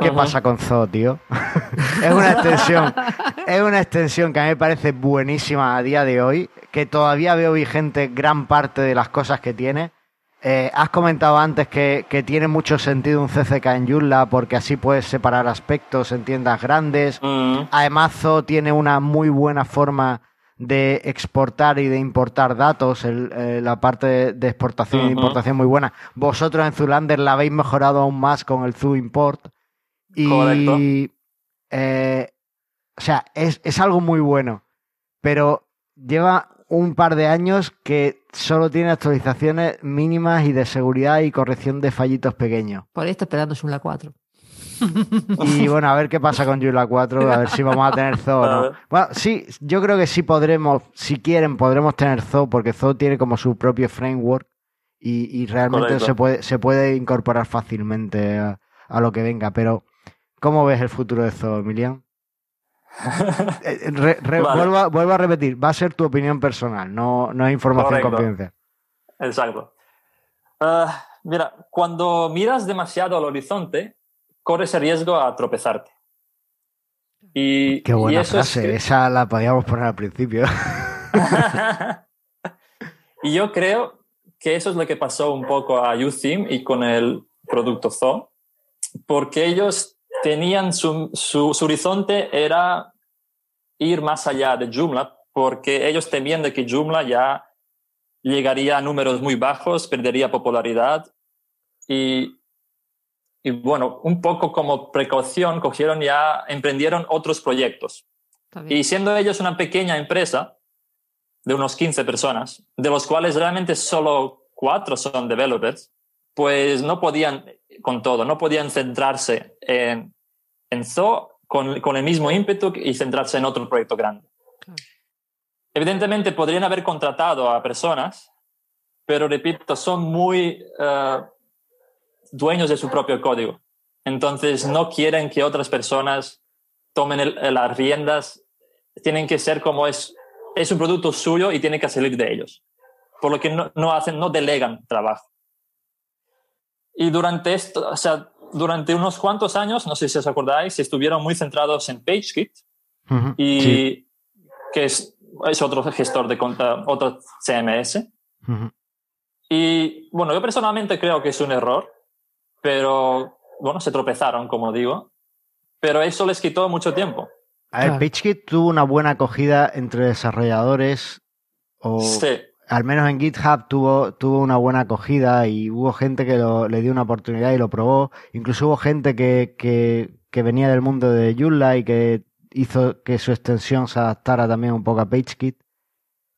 ¿Qué pasa con Zo, tío? es una extensión, es una extensión que a mí me parece buenísima a día de hoy, que todavía veo vigente gran parte de las cosas que tiene. Eh, has comentado antes que, que, tiene mucho sentido un CCK en Joomla porque así puedes separar aspectos en tiendas grandes. Además, Zo tiene una muy buena forma de exportar y de importar datos, eh, la parte de, exportación e importación muy buena. Vosotros en Zulander la habéis mejorado aún más con el Zoo Import. Y, eh, o sea, es, es algo muy bueno, pero lleva un par de años que solo tiene actualizaciones mínimas y de seguridad y corrección de fallitos pequeños. Por ahí está esperando Joomla 4. Y bueno, a ver qué pasa con Joomla 4, a ver si vamos a tener Zoo no. Bueno, sí, yo creo que sí podremos, si quieren, podremos tener Zoo, porque Zoo tiene como su propio framework y, realmente se puede, se puede incorporar fácilmente a, lo que venga. Pero, ¿cómo ves el futuro de Zoo, Emilian? Eh, vuelvo, a, repetir, va a ser tu opinión personal, no, no es información confidencial. Exacto. Ah, mira, cuando miras demasiado al horizonte, corres el riesgo a tropezarte. Y, Qué buena frase, esa la podíamos poner al principio. y yo creo que eso es lo que pasó un poco a UTheme y con el producto Zoo, porque ellos tenían su, su, horizonte era ir más allá de Joomla, porque ellos temían de que Joomla ya llegaría a números muy bajos, perdería popularidad y y bueno, un poco como precaución, cogieron ya, emprendieron otros proyectos. Y siendo ellos una pequeña empresa de unos 15 personas, de los cuales realmente solo cuatro son developers, pues no podían con todo, no podían centrarse en, en Zoo con, con el mismo ímpetu y centrarse en otro proyecto grande. Evidentemente podrían haber contratado a personas, pero repito, son muy uh, dueños de su propio código. Entonces no quieren que otras personas tomen las riendas. Tienen que ser como es, es un producto suyo y tiene que salir de ellos. Por lo que no, no hacen, no delegan trabajo. Y durante esto, o sea, durante unos cuantos años, no sé si os acordáis, estuvieron muy centrados en PageKit y que es, es, otro gestor de cuenta, otro CMS. Y bueno, yo personalmente creo que es un error pero bueno, se tropezaron, como digo, pero eso les quitó mucho tiempo. A ver, PageKit tuvo una buena acogida entre desarrolladores, o sí. Al menos en GitHub tuvo, tuvo una buena acogida y hubo gente que le dio una oportunidad y lo probó. Incluso hubo gente que, que, que venía del mundo de Joomla y que hizo que su extensión se adaptara también un poco a PageKit.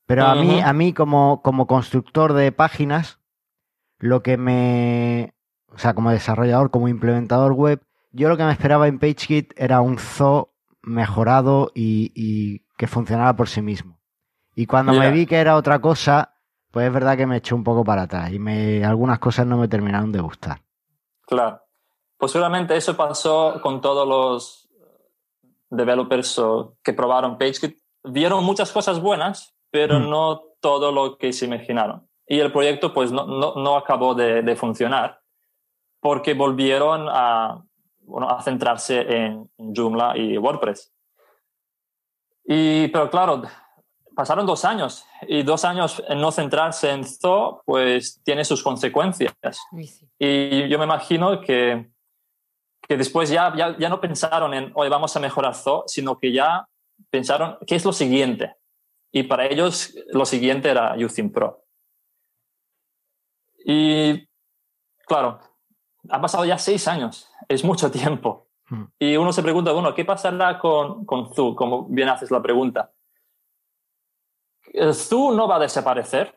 Pero a mí, a mí como, como constructor de páginas, lo que me, o sea, como desarrollador, como implementador web, yo lo que me esperaba en PageKit era un zoo mejorado y, que funcionara por sí mismo. Y cuando me vi que era otra cosa, pues es verdad que me eché un poco para atrás y me, algunas cosas no me terminaron de gustar. Claro. Pues seguramente eso pasó con todos los developers que probaron PageKit. Vieron muchas cosas buenas, pero Mm. no todo lo que se imaginaron. Y el proyecto pues no, no, no acabó de, de funcionar porque volvieron a, bueno, a centrarse en Joomla y WordPress. Y, pero claro, pasaron dos años y dos años en no centrarse en Zoo, pues tiene sus consecuencias. Sí. Y yo me imagino que, que después ya, ya, ya no pensaron en, hoy vamos a mejorar Zoo, sino que ya pensaron, ¿qué es lo siguiente? Y para ellos lo siguiente era Youthing Pro. Y claro, ha pasado ya seis años, es mucho tiempo. Hmm. Y uno se pregunta, bueno, ¿qué pasará con, con Zoo? Como bien haces la pregunta. El Zoo no va a desaparecer,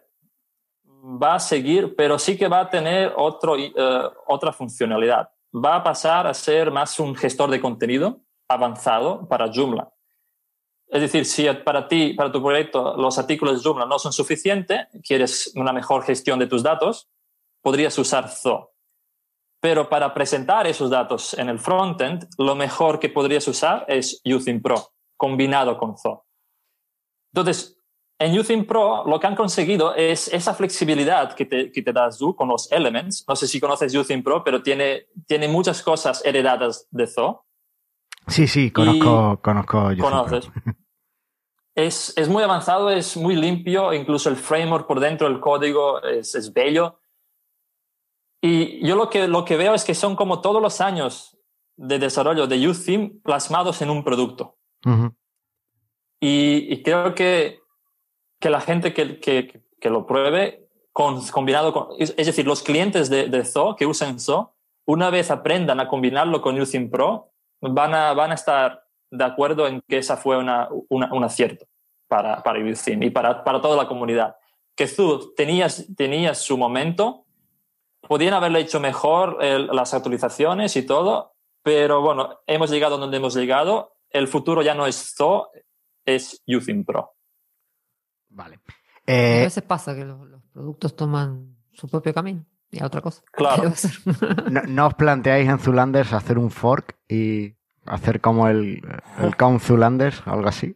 va a seguir, pero sí que va a tener otro, eh, otra funcionalidad. Va a pasar a ser más un gestor de contenido avanzado para Joomla. Es decir, si para ti, para tu proyecto, los artículos de Joomla no son suficientes, quieres una mejor gestión de tus datos, podrías usar Zoo. Pero para presentar esos datos en el frontend, lo mejor que podrías usar es Using Pro, combinado con Zoo. Entonces, en Using Pro lo que han conseguido es esa flexibilidad que te, que te da Zoo con los elements. No sé si conoces Using Pro, pero tiene, tiene muchas cosas heredadas de Zoo. Sí, sí, conozco, conozco Pro. Conoces. Es, es, muy avanzado, es muy limpio, incluso el framework por dentro del código es, es bello. Y yo lo que, lo que veo es que son como todos los años de desarrollo de UTheme plasmados en un producto. Uh -huh. y, y, creo que, que la gente que, que, que lo pruebe, combinado con, es, decir, los clientes de, de Zoo que usan Zoo, una vez aprendan a combinarlo con UTheme Pro, van a, van a estar de acuerdo en que esa fue una, una, un acierto para, para UTheme y para, para toda la comunidad. Que Zoo tenía, tenía su momento, podían haberle hecho mejor las actualizaciones y todo, pero bueno, hemos llegado donde hemos llegado. El futuro ya no es Zoo, es Using Pro. Vale. Eh, a veces pasa que los, los, productos toman su propio camino y a otra cosa. Claro. no, no, os planteáis en Zulanders hacer un fork y hacer como el, el Count Zulanders, algo así?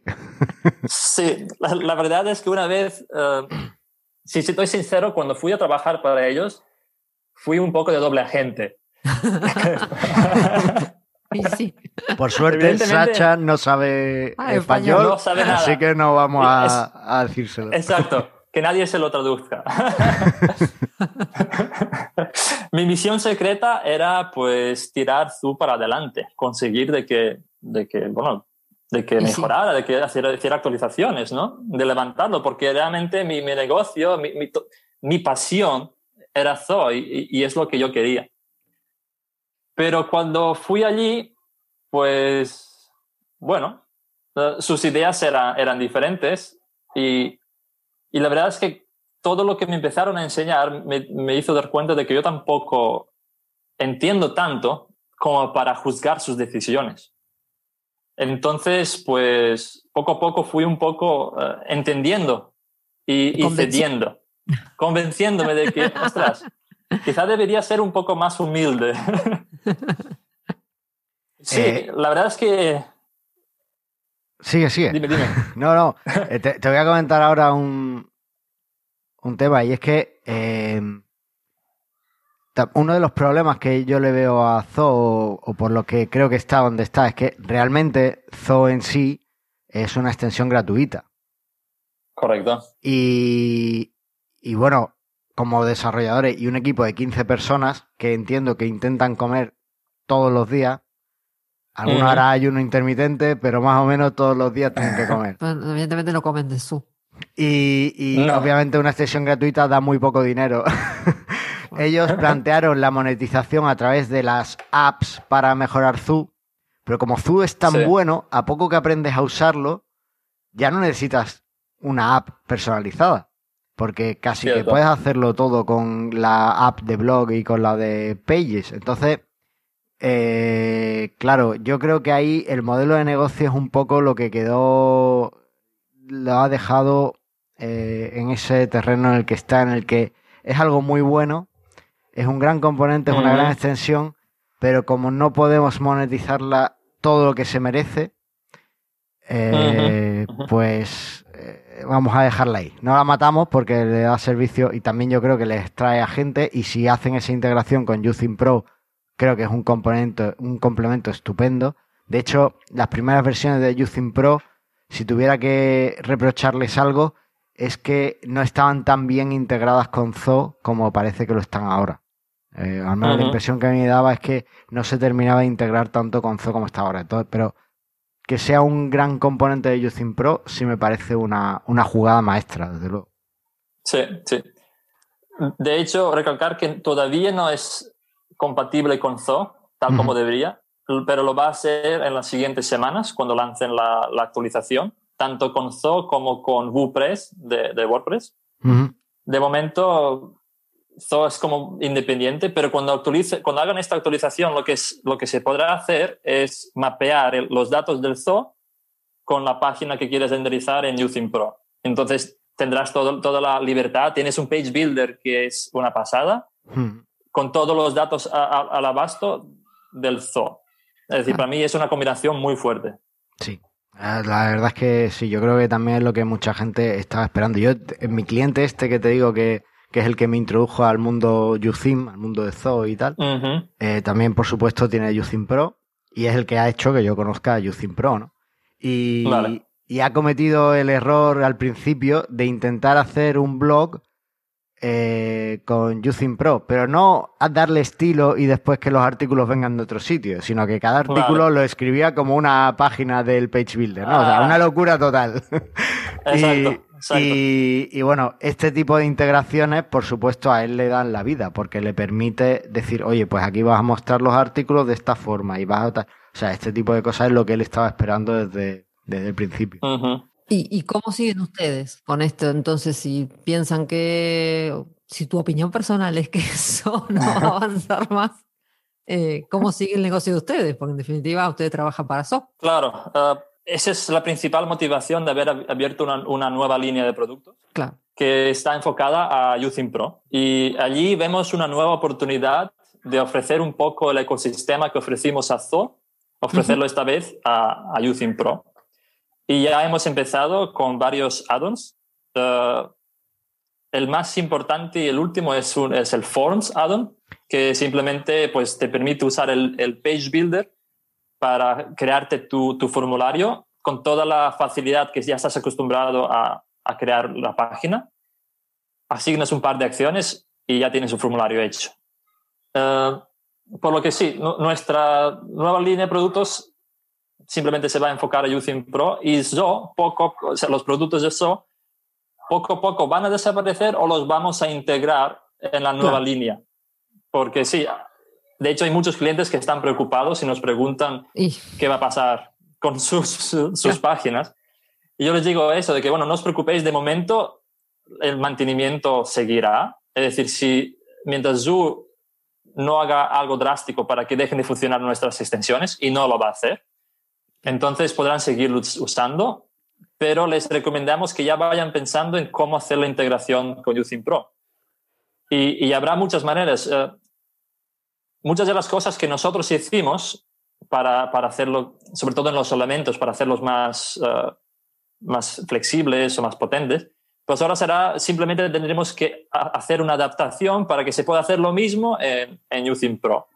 sí, la, la, verdad es que una vez, uh, si, si estoy sincero, cuando fui a trabajar para ellos, fui un poco de doble agente. sí. Por suerte, Sacha no sabe ah, español, no sabe nada. así que no vamos a, a decírselo. Exacto, que nadie se lo traduzca. Mi misión secreta era pues tirar Zoo para adelante, conseguir de que, de que bueno, de que mejorara, de que hacer, hacer actualizaciones, ¿no? De levantarlo, porque realmente mi, mi negocio, mi, mi, mi pasión era Zoo y, y, es lo que yo quería. Pero cuando fui allí, pues, bueno, sus ideas eran, eran diferentes y, y la verdad es que todo lo que me empezaron a enseñar me, me, hizo dar cuenta de que yo tampoco entiendo tanto como para juzgar sus decisiones. Entonces, pues, poco a poco fui un poco uh, entendiendo y, y cediendo convenciéndome de que, ostras, quizá debería ser un poco más humilde. sí, eh, la verdad es que... Sigue, sigue. Dime, dime. No, no, te, te voy a comentar ahora un, un tema y es que eh, uno de los problemas que yo le veo a Zoo, o por lo que creo que está donde está, es que realmente Zoo en sí es una extensión gratuita. Correcto. Y, y bueno, como desarrolladores y un equipo de 15 personas que entiendo que intentan comer todos los días, algunos Ujú. hará ayuno intermitente, pero más o menos todos los días tienen que comer. Bueno, evidentemente no comen de su. Y, y No. obviamente una extensión gratuita da muy poco dinero. Ellos plantearon la monetización a través de las apps para mejorar Zoo, pero como Zoo es tan Sí. bueno, a poco que aprendes a usarlo, ya no necesitas una app personalizada. Porque casi que puedes hacerlo todo con la app de blog y con la de Pages. Entonces, eh, claro, yo creo que ahí el modelo de negocio es un poco lo que quedó, lo ha dejado eh, en ese terreno en el que está, en el que es algo muy bueno, es un gran componente, es una gran extensión, pero como no podemos monetizarla todo lo que se merece, eh, pues eh, vamos a dejarla ahí. No la matamos porque le da servicio y también yo creo que les trae a gente y si hacen esa integración con Using Pro, creo que es un, componente, un complemento estupendo. De hecho, las primeras versiones de Using Pro, si tuviera que reprocharles algo, es que no estaban tan bien integradas con Zoo como parece que lo están ahora. Eh, al menos la impresión que me daba es que no se terminaba de integrar tanto con Zoo como está ahora. pero que sea un gran componente de Using Pro sí me parece una, una jugada maestra, desde luego. Sí, sí. De hecho, recalcar que todavía no es compatible con Zoo, tal como debería, pero lo va a ser en las siguientes semanas cuando lancen la, la actualización, tanto con Zoo como con WordPress de, de WordPress. De momento, Zoo es como independiente, pero cuando, actualice, cuando hagan esta actualización, lo que, es, lo que se podrá hacer es mapear los datos del Zoo con la página que quieres renderizar en Using Pro. Entonces tendrás todo, toda la libertad. Tienes un page builder que es una pasada, hmm. con todos los datos al abasto del Zoo. Es decir, ah. para mí es una combinación muy fuerte. Sí. Ah, la verdad es que sí, yo creo que también es lo que mucha gente estaba esperando. Yo, en mi cliente este que te digo que, que es el que me introdujo al mundo Uthim, al mundo de Zoo y tal. Eh, también, por supuesto, tiene Uthim Pro y es el que ha hecho que yo conozca a Pro, ¿no? Y, y ha cometido el error al principio de intentar hacer un blog eh, con Using Pro, pero no a darle estilo y después que los artículos vengan de otro sitio, sino que cada artículo lo escribía como una página del Page Builder, ¿no? O sea, una ah. locura total. Exacto. Y, bueno, este tipo de integraciones, por supuesto, a él le dan la vida, porque le permite decir, oye, pues aquí vas a mostrar los artículos de esta forma y vas a... O sea, este tipo de cosas es lo que él estaba esperando desde, desde el principio. ¿Y, cómo siguen ustedes con esto? Entonces, si piensan que, si tu opinión personal es que eso no va a avanzar más, eh, ¿cómo sigue el negocio de ustedes? Porque en definitiva ustedes trabajan para SOP. Claro, uh, esa es la principal motivación de haber abierto una, nueva línea de productos. Claro. Que está enfocada a Using Pro. Y allí vemos una nueva oportunidad de ofrecer un poco el ecosistema que ofrecimos a Zoo, ofrecerlo esta vez a, a Using Pro. Y ya hemos empezado con varios add-ons. Uh, el más importante y el último es, un, es el Forms add-on, que simplemente pues, te permite usar el, el Page Builder para crearte tu, tu, formulario con toda la facilidad que ya estás acostumbrado a, a, crear la página. Asignas un par de acciones y ya tienes un formulario hecho. Uh, por lo que sí, nuestra nueva línea de productos simplemente se va a enfocar a Using Pro y poco, o sea, los productos de Zo, poco a poco van a desaparecer o los vamos a integrar en la nueva línea. Porque sí, de hecho hay muchos clientes que están preocupados y nos preguntan qué va a pasar con sus, sus, páginas. Y yo les digo eso, de que, bueno, no os preocupéis, de momento el mantenimiento seguirá. Es decir, si mientras Zoo no haga algo drástico para que dejen de funcionar nuestras extensiones, y no lo va a hacer, entonces podrán seguir usando, pero les recomendamos que ya vayan pensando en cómo hacer la integración con Using Pro. Y, habrá muchas maneras. Eh, muchas de las cosas que nosotros hicimos para, para, hacerlo, sobre todo en los elementos, para hacerlos más, uh, más flexibles o más potentes, pues ahora será simplemente tendremos que hacer una adaptación para que se pueda hacer lo mismo en, en Using Pro.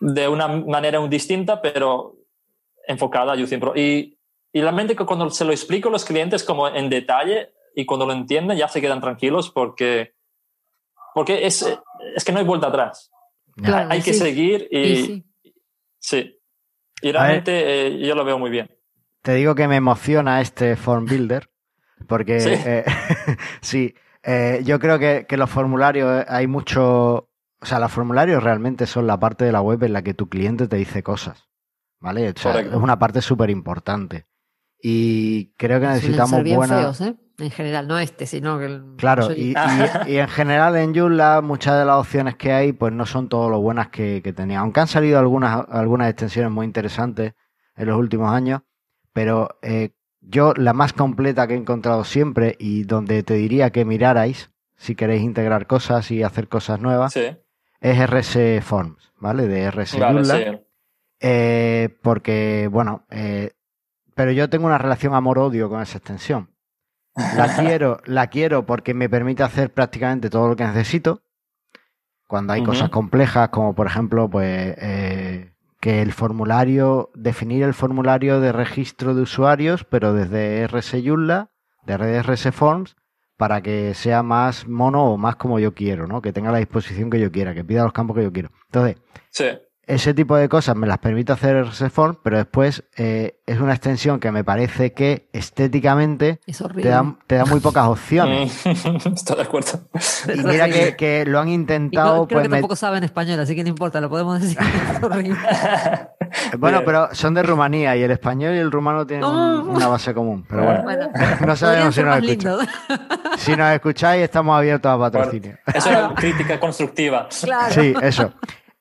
De una manera muy distinta, pero enfocada a Using Pro. Y, y realmente cuando se lo explico a los clientes como en detalle y cuando lo entienden ya se quedan tranquilos porque, porque es, es que no hay vuelta atrás. Hay que seguir y, sí. Y realmente eh, yo lo veo muy bien. Te digo que me emociona este Form Builder porque sí, eh, eh, yo creo que, que, los formularios hay mucho... O sea, los formularios realmente son la parte de la web en la que tu cliente te dice cosas. ¿vale? es una parte súper importante. Y creo que necesitamos buenas... ¿eh? En general, no este, sino que Claro, y, en general en Joomla muchas de las opciones que hay pues no son todo lo buenas que, tenía. Aunque han salido algunas, algunas extensiones muy interesantes en los últimos años, pero eh, yo la más completa que he encontrado siempre y donde te diría que mirarais si queréis integrar cosas y hacer cosas nuevas, es RS Forms, ¿vale? De RS Vale, Joomla. sí. Eh, porque, bueno, eh, pero yo tengo una relación amor-odio con esa extensión. La quiero, la quiero porque me permite hacer prácticamente todo lo que necesito. Cuando hay cosas complejas, como por ejemplo, pues eh, que el formulario, definir el formulario de registro de usuarios, pero desde RS Joomla, de RS Forms, para que sea más mono o más como yo quiero, ¿no? Que tenga la disposición que yo quiera, que pida los campos que yo quiero. Entonces, Sí. Ese tipo de cosas me las permite hacer RS Forms, pero después eh, es una extensión que me parece que estéticamente Es te da, te da muy pocas opciones. Mm, Estoy de acuerdo. Y mira que, que lo han no- intentado, creo pues, que tampoco saben español, así que no importa, lo podemos decir. Es bueno, Bien. pero son de Rumanía y el español y el rumano tienen un- una base común. Pero bueno, Bueno, no sabemos si nos escuchan. Si nos escucháis, estamos abiertos a patrocinio. Es una crítica constructiva. Claro. Sí, eso.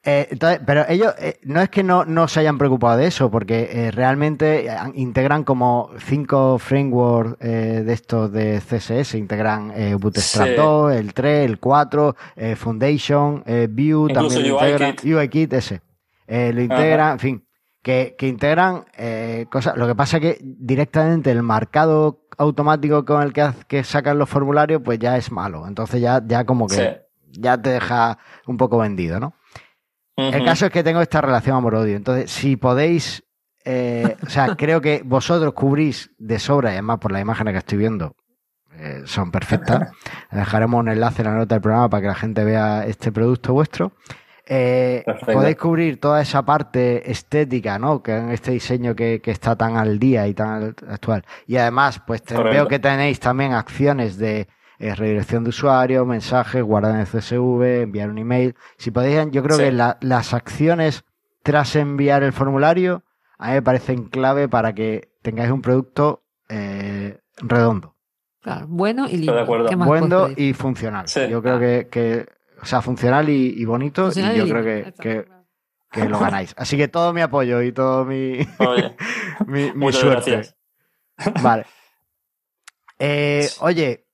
Eh, entonces, pero ellos eh, no es que no, no se hayan preocupado de eso, porque eh, realmente integran como cinco frameworks eh, de estos de CSS, integran eh, Bootstrap Sí. 2, el 3, el 4, eh, Foundation, eh, Vue, Incluso también UI integran, Kit. UIKit ese. Eh, lo integran, en fin, que, que integran eh, cosas. Lo que pasa es que directamente el marcado automático con el que, que sacan los formularios, pues ya es malo. Entonces ya, ya como que Sí. ya te deja un poco vendido, ¿no? El caso es que tengo esta relación amor-odio. Entonces, si podéis, eh, o sea, creo que vosotros cubrís de sobra, y además por las imágenes que estoy viendo, eh, son perfectas. Dejaremos un enlace en la nota del programa para que la gente vea este producto vuestro. Eh, podéis cubrir toda esa parte estética, ¿no? Que en este diseño que, que está tan al día y tan actual. Y además, pues te- veo que tenéis también acciones de eh, redirección de usuario, mensajes, guardar en el CSV, enviar un email. Si podéis, yo creo Sí. que la- las acciones tras enviar el formulario a mí me parecen clave para que tengáis un producto eh, redondo, Claro, bueno y Estoy de lindo. acuerdo. ¿Qué más bueno y funcional. Sí. Yo creo que, que, o sea, funcional y, y bonito Funcional y yo creo que, que, que lo ganáis. Así que todo mi apoyo y todo mi, Oye, mi, suerte. gracias. Vale. Eh, oye,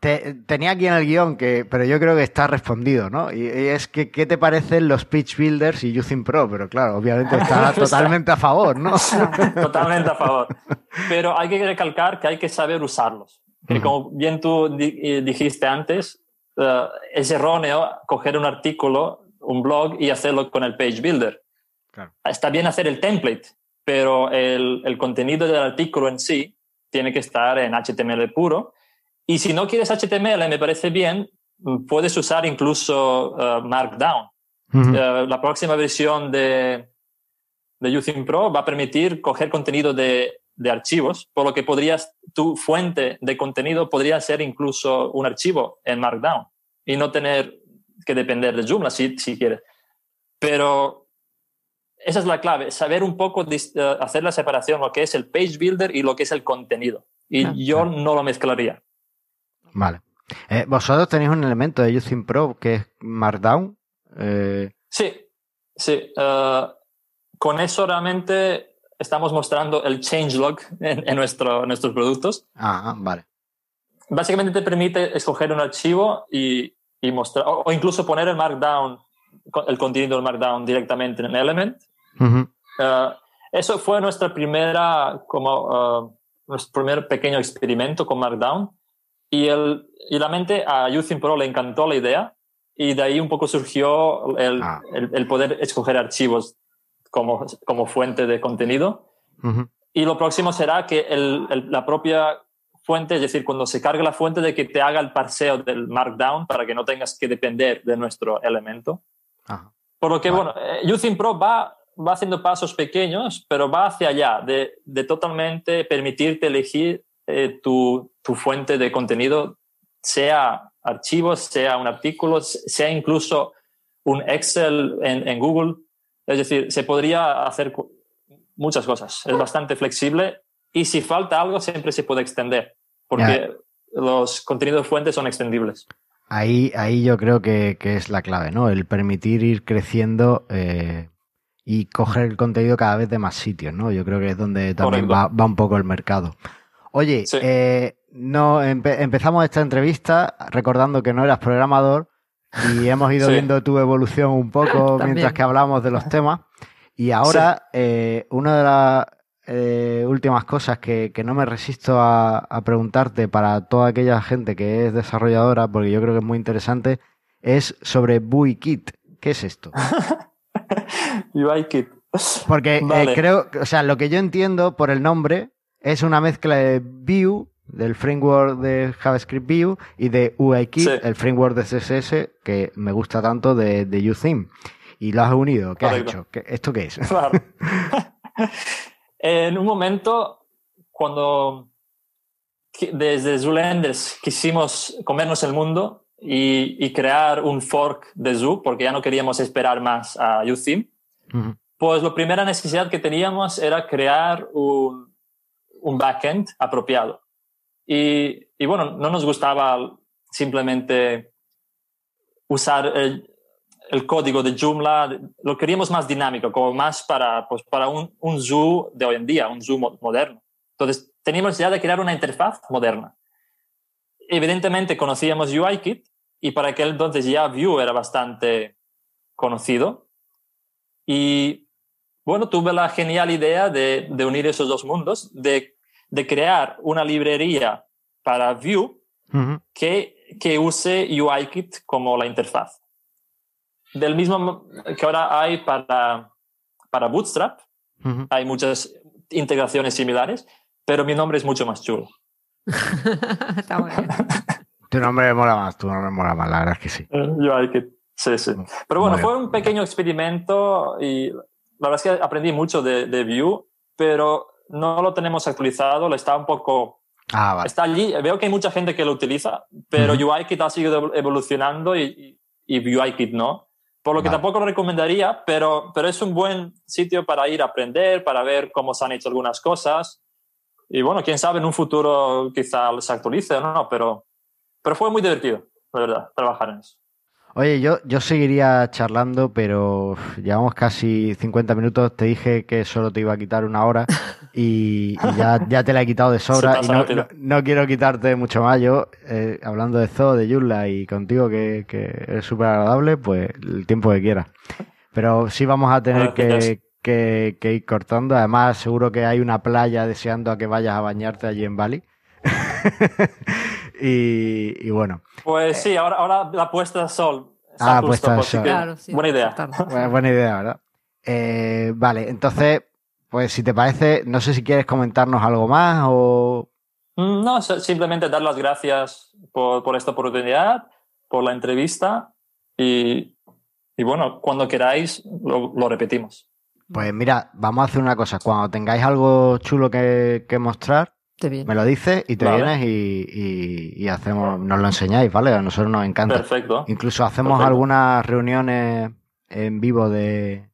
te- tenía aquí en el guion, que, pero yo creo que está respondido, ¿no? Y, y es que, ¿qué te parecen los Pitch Builders y Using Pro? Pero claro, obviamente está totalmente a favor, ¿no? Totalmente a favor. Pero hay que recalcar que hay que saber usarlos. Que Ujú. como bien tú di- eh, dijiste antes, eh, es erróneo coger un artículo, un blog y hacerlo con el Page Builder. Claro. Está bien hacer el template, pero el, el contenido del artículo en sí tiene que estar en HTML puro. Y si no quieres HTML, me parece bien, puedes usar incluso eh, Markdown. Ujú. Eh, la próxima versión de, de Using Pro va a permitir coger contenido de, de archivos, por lo que podrías, tu fuente de contenido podría ser incluso un archivo en Markdown y no tener que depender de Joomla si, si quieres. Pero esa es la clave, saber un poco, eh, hacer la separación, lo que es el page builder y lo que es el contenido. Y yo no lo mezclaría. Vale. Eh, Vosotros tenéis un elemento de Using Pro que es Markdown. Eh, Sí, sí. eh, con eso realmente estamos mostrando el changelog en, en nuestro, en nuestros productos. ah, vale. Básicamente te permite escoger un archivo y, y mostrar, o, o incluso poner el Markdown, el contenido del Markdown directamente en Element. Eso fue nuestra primera, como, nuestro primer pequeño experimento con Markdown. Y, el, y la mente a Using Pro le encantó la idea y de ahí un poco surgió el, Ah. el, el poder escoger archivos como, como fuente de contenido. Ujú. Y lo próximo será que el, la propia fuente, es decir, cuando se cargue la fuente, de que te haga el parseo del Markdown para que no tengas que depender de nuestro elemento. Ajá. Por lo que, Vale. bueno, eh, Using Pro va, va haciendo pasos pequeños, pero va hacia allá, de, de totalmente permitirte elegir eh, tu, tu fuente de contenido, sea archivos, sea un artículo, sea incluso un Excel en, en Google. Es decir, se podría hacer muchas cosas. Es bastante flexible y si falta algo siempre se puede extender, porque los contenidos fuentes son extendibles. Ahí, ahí yo creo que, que es la clave, ¿no? El permitir ir creciendo eh, y coger el contenido cada vez de más sitios, ¿no? Yo creo que es donde también va, va un poco el mercado. Oye, Sí. eh, no, empe- empezamos esta entrevista recordando que no eras programador y hemos ido Sí. viendo tu evolución un poco mientras que hablamos de los temas. Y ahora, eh, una de las eh, últimas cosas que, que no me resisto a, a preguntarte para toda aquella gente que es desarrolladora, porque yo creo que es muy interesante, es sobre BuiKit. ¿Qué es esto? UI Kit. Porque eh, creo, o sea, lo que yo entiendo por el nombre es una mezcla de Vue, del framework de JavaScript Vue, y de UIKit, Sí. el framework de CSS que me gusta tanto de, de UTheme. Y lo has unido. ¿Qué has Correcto. hecho? ¿Qué- ¿Esto qué es? Claro. en un momento, cuando desde Zoolenders quisimos comernos el mundo y, y crear un fork de Zoo, porque ya no queríamos esperar más a UTheme, Ujú. pues la primera necesidad que teníamos era crear un, un backend apropiado. Y, bueno, no nos gustaba simplemente usar el, código de Joomla, lo queríamos más dinámico, como más para, pues, para un, un zoo de hoy en día, un zoo mo- moderno. Entonces, teníamos ya de crear una interfaz moderna. Evidentemente conocíamos UIKit y para aquel entonces ya Vue era bastante conocido. Y bueno, tuve la genial idea de, de unir esos dos mundos, de, de crear una librería para Vue Ujú. que, que use UIKit como la interfaz. Del mismo mo- que ahora hay para, para Bootstrap, Ujú. hay muchas integraciones similares, pero mi nombre es mucho más chulo. Está muy bien. Tu nombre mola más, tu nombre mola más, la verdad es que sí. UIKit, sí, sí. Pero bueno, fue un pequeño experimento y la verdad es que aprendí mucho de, de Vue, pero no lo tenemos actualizado, está un poco Ah, vale. está allí. Veo que hay mucha gente que lo utiliza, pero Ujú. UIKit ha seguido evolucionando y, y, UIKit no. Por lo que Vale. tampoco lo recomendaría, pero, pero es un buen sitio para ir a aprender, para ver cómo se han hecho algunas cosas. Y bueno, quién sabe, en un futuro quizá se actualice o no, pero, pero fue muy divertido, la verdad, trabajar en eso. Oye, yo, yo seguiría charlando, pero llevamos casi 50 minutos. Te dije que solo te iba a quitar una hora y, y ya, ya te la he quitado de sobra. Y no, no- no quiero quitarte mucho más. Yo, eh, hablando de Zoo, de Yulla y contigo, que, que eres súper agradable, pues el tiempo que quieras. Pero sí vamos a tener que, que- que ir cortando. Además, seguro que hay una playa deseando a que vayas a bañarte allí en Bali. y, y bueno, Pues sí, ahora, ahora la puesta de sol. Eh. Ah, justo, puesta de sol. que Claro, sí. buena idea. buena idea, ¿verdad? Eh, vale, entonces, pues si te parece, no sé si quieres comentarnos algo más o... Mm, No, simplemente dar las gracias por, por esta oportunidad, por la entrevista y, y bueno, cuando queráis lo, lo repetimos. Pues mira, vamos a hacer una cosa. Cuando tengáis algo chulo que, que mostrar, me lo dices y te Vale. vienes y, y- y hacemos, nos lo enseñáis, ¿vale? A nosotros nos encanta. Perfecto. Incluso hacemos Perfecto. algunas reuniones en vivo de,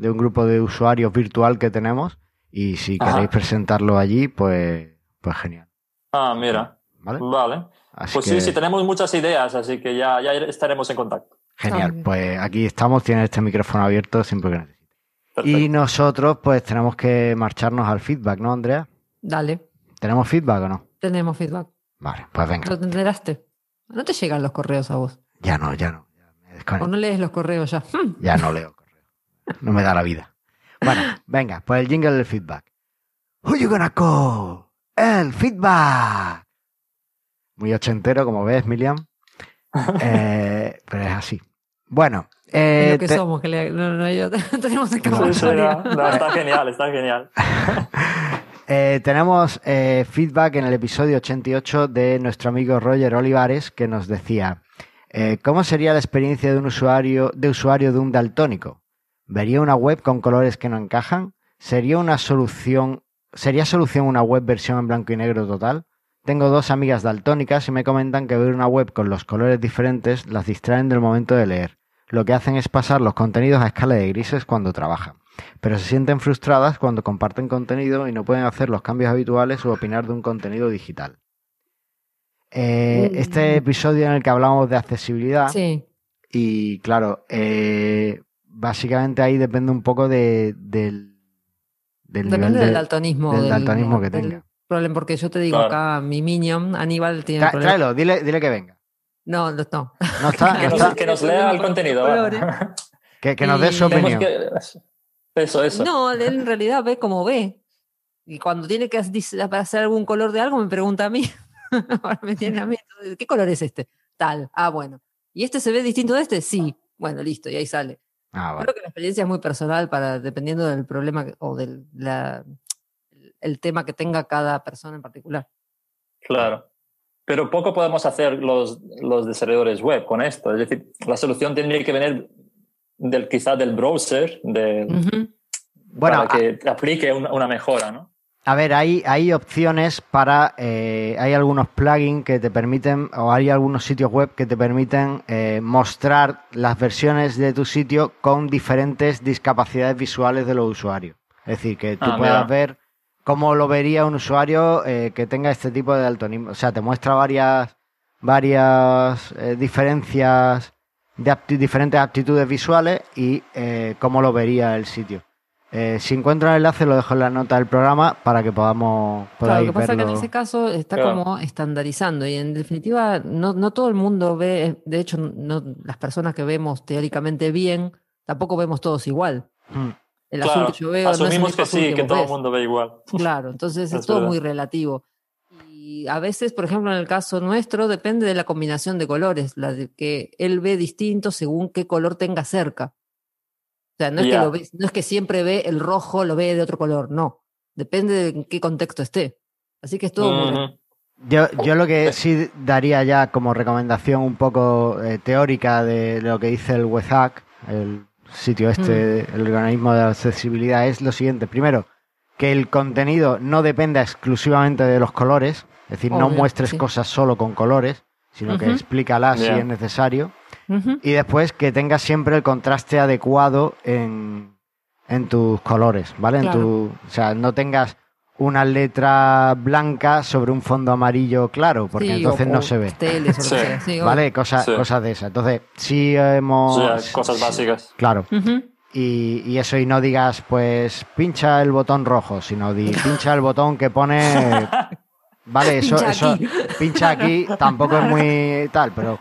de un grupo de usuarios virtual que tenemos y si Ajá. queréis presentarlo allí, pues, pues genial, Ah, mira. ¿vale? Vale. Así Pues que- sí, sí, tenemos muchas ideas, así que ya, ya estaremos en contacto. Genial, pues aquí estamos, tienes este micrófono abierto siempre que necesites. Perfecto. Y nosotros pues tenemos que marcharnos al feedback, ¿no, Andrea? Dale, ¿Tenemos feedback o no? tenemos feedback. Vale, pues venga. ¿Lo te enteraste? No te llegan los correos a vos. Ya no, ya no. Ya, me O no lees los correos ya. Ya no leo. No me da la vida. Bueno, venga, pues el jingle del feedback. Who you gonna call? El feedback. Muy ochentero, como ves, Miriam. Eh, pero es así. Bueno, eh, lo que te- somos, que le- no, no, yo- tenemos escapatoria. no, no, está genial, está genial. Eh, tenemos eh, feedback en el episodio 88 de nuestro amigo Roger Olivares que nos decía eh, ¿Cómo sería la experiencia de un usuario de usuario de un daltónico? ¿Vería una web con colores que no encajan? ¿Sería una solución sería solución una web versión en blanco y negro total? Tengo dos amigas daltónicas y me comentan que ver una web con los colores diferentes las distraen del momento de leer. Lo que hacen es pasar los contenidos a escala de grises cuando trabajan pero se sienten frustradas cuando comparten contenido y no pueden hacer los cambios habituales o opinar de un contenido digital. Eh. Este episodio en el que hablamos de accesibilidad Sí, y claro, eh, básicamente ahí depende un poco de, del, del depende nivel del de- daltonismo. del daltonismo que del tenga. problema, porque yo te digo Claro. acá, mi minion, Aníbal, tiene Tra- problema. tráelo, dile, dile que venga. No, no, no. No está, que, no nos, está. que nos lea el contenido. Que, que nos dé su opinión. que- Eso, eso. No, él en realidad ve como ve. Y cuando tiene que hacer algún color de algo, me pregunta a mí. Ahora me tiene a mí. ¿Qué color es este? Tal. Ah, bueno. ¿Y este se ve distinto de este? Sí. Bueno, listo, y ahí sale. Ah, vale. Creo que la experiencia es muy personal para, dependiendo del problema que- o del la- el tema que tenga cada persona en particular. Claro. Pero poco podemos hacer los, los desarrolladores web con esto. Es decir, la solución tendría que venir del, quizá del browser de. Bueno, para que aplique una, una mejora, ¿no? A ver, hay, hay opciones para. eh, hay algunos plugins que te permiten, o hay algunos sitios web que te permiten eh, mostrar las versiones de tu sitio con diferentes discapacidades visuales de los usuarios. Es decir, que tú Ah, puedas mira. ver cómo lo vería un usuario eh, que tenga este tipo de daltonismo. O sea, te muestra varias, varias eh, diferencias de diferentes aptitudes visuales y eh, cómo lo vería el sitio. Eh, si encuentro el enlace lo dejo en la nota del programa para que podamos Claro, lo que pasa es que en ese caso está Claro. como estandarizando y en definitiva no, no todo el mundo ve, de hecho no, las personas que vemos teóricamente bien, tampoco vemos todos igual. Mm. El Claro, azul que yo veo no es el asumimos mismo que azul sí, que vos todo el mundo ve igual. Claro, entonces es Es todo verdad. muy relativo. Y a veces, por ejemplo, en el caso nuestro, depende de la combinación de colores, la de que él ve distinto según qué color tenga cerca. O sea, no es, que lo ve- no es que siempre ve el rojo, lo ve de otro color, no. Depende de en qué contexto esté. Así que es todo muy Ujú. Yo, yo lo que sí daría ya como recomendación un poco eh, teórica de lo que dice el WEZAC, el sitio este, el organismo de accesibilidad, es lo siguiente. Primero, que el contenido no dependa exclusivamente de los colores, es decir, no muestres sí. cosas solo con colores, sino que explícalas si es necesario. Y después que tengas siempre el contraste adecuado en, en tus colores, ¿vale? En tu, o sea, no tengas una letra blanca sobre un fondo amarillo claro, porque Sí, entonces o- no o se ve. Sí. sea, sí, ¿Vale? Cosas, Sí. cosas de esas. Entonces, sí hemos... O sea, cosas básicas. Claro. Y, y eso, y no digas, pues, pincha el botón rojo, sino di, pincha el botón que pone... Vale, eso, Pincha eso, aquí. pincha aquí, tampoco es muy tal, pero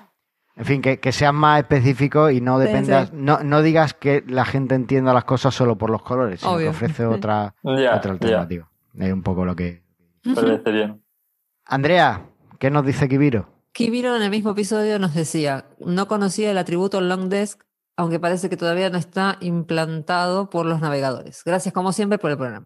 en fin, que, que seas más específico y no dependas, sí. no, no digas que la gente entienda las cosas solo por los colores, sino que Obvio, ofrece sí. otra, alternativa. Es un poco lo que. me parece bien. Andrea, ¿qué nos dice Kibiro? Kibiro en el mismo episodio nos decía, no conocía el atributo long desk, aunque parece que todavía no está implantado por los navegadores. Gracias como siempre por el programa.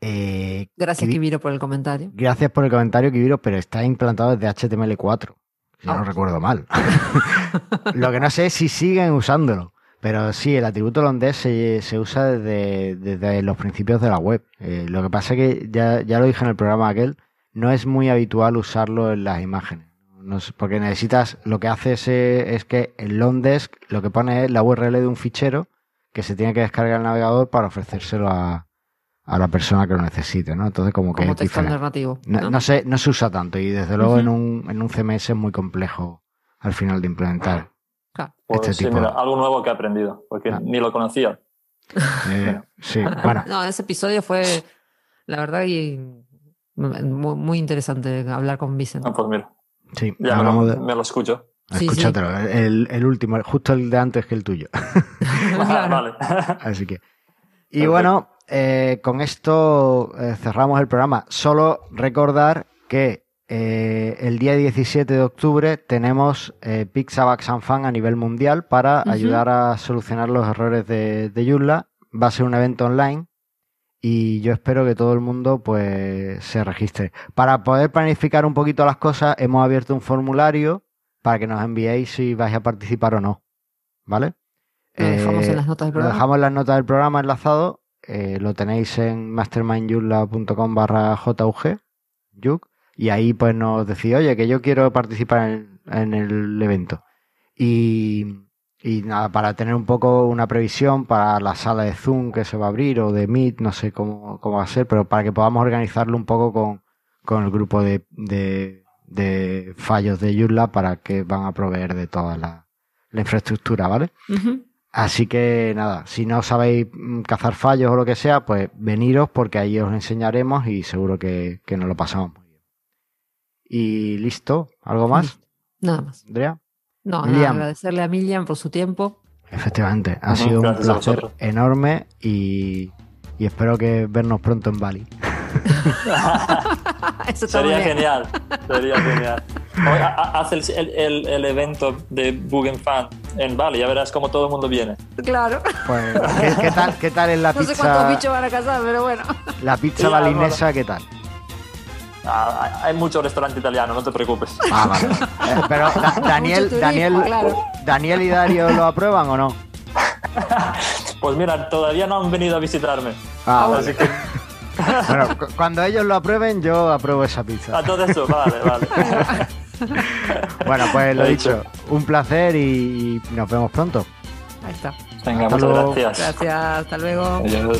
Eh, Gracias Kibi- Kibiro por el comentario. Gracias por el comentario, Kibiro, pero está implantado desde HTML4. Si no Ah. recuerdo mal. lo que no sé es si siguen usándolo. Pero sí, el atributo londés se, se usa desde, desde los principios de la web. Eh, lo que pasa es que, ya, ya lo dije en el programa aquel, no es muy habitual usarlo en las imágenes. No es- porque necesitas, lo que hace es, es que el Longdesk lo que pone es la URL de un fichero que se tiene que descargar el navegador para ofrecérselo a, a la persona que lo necesite, ¿no? Entonces como que Como es texto alternativo. No, ¿no? no sé, no se usa tanto y desde luego en, un, en un CMS es muy complejo al final de implementar. Claro. Pues Este sí, tipo. mira, algo nuevo que he aprendido, porque Ah. ni lo conocía. Eh, sí, bueno, No, ese episodio fue, la verdad, y muy, muy interesante hablar con Vicent. Ah, pues mira, sí, ya me lo, hablamos de... me lo escucho. Sí, el, el último, justo el de antes que el tuyo. Ah, vale. Así que. Y Perfecto. bueno, eh, con esto eh, cerramos el programa. Solo recordar que eh, el día 17 de octubre tenemos eh, and Fan a nivel mundial para ayudar a solucionar los errores de, de Joomla. Va a ser un evento online y yo espero que todo el mundo pues se registre. Para poder planificar un poquito las cosas, hemos abierto un formulario para que nos enviéis si vais a participar o no. ¿Vale? Lo dejamos Eh, en las notas del lo dejamos en las notas del programa enlazado. Eh, lo tenéis en mastermindyula.com barra JUG, y ahí pues nos decís, oye, que yo quiero participar en, el evento. Y, y nada, para tener un poco una previsión para la sala de Zoom que se va a abrir o de Meet, no sé cómo, cómo va a ser, pero para que podamos organizarlo un poco con, con el grupo de, de, fallos de Joomla para que van a proveer de toda la, infraestructura, ¿vale? Así que nada, si no sabéis mm, cazar fallos o lo que sea, pues veniros porque ahí os enseñaremos y seguro que, que nos lo pasamos muy bien. Y listo, ¿algo más? Nada más. Andrea. No, Milian. nada, agradecerle a Milian por su tiempo. Efectivamente, ha sido un placer enorme y, y espero que vernos pronto en Bali. Eso Sería genial, sería genial. Haz el, el, el- evento de Bugenfan en Bali, ya verás cómo todo el mundo viene. Claro. Pues, ¿qué, qué tal, ¿Qué tal es la No sé cuántos pizza, bichos van a casar, pero bueno. la pizza Sí, balinesa? ¿Qué tal? Ah, hay- hay mucho restaurante italiano, no te preocupes. Ah, vale. Eh, pero Da- Daniel, turismo, Daniel, claro. Daniel y Dario lo aprueban o no? Pues mira, todavía no han venido a visitarme. Ah, vale. Así que Bueno, cu- cuando ellos lo aprueben, yo apruebo esa pizza. a todo eso, vale, vale. Bueno, pues lo dicho, un placer y nos vemos pronto. Ahí está. Venga, Hasta muchas luego. gracias. Gracias, hasta luego. Adiós.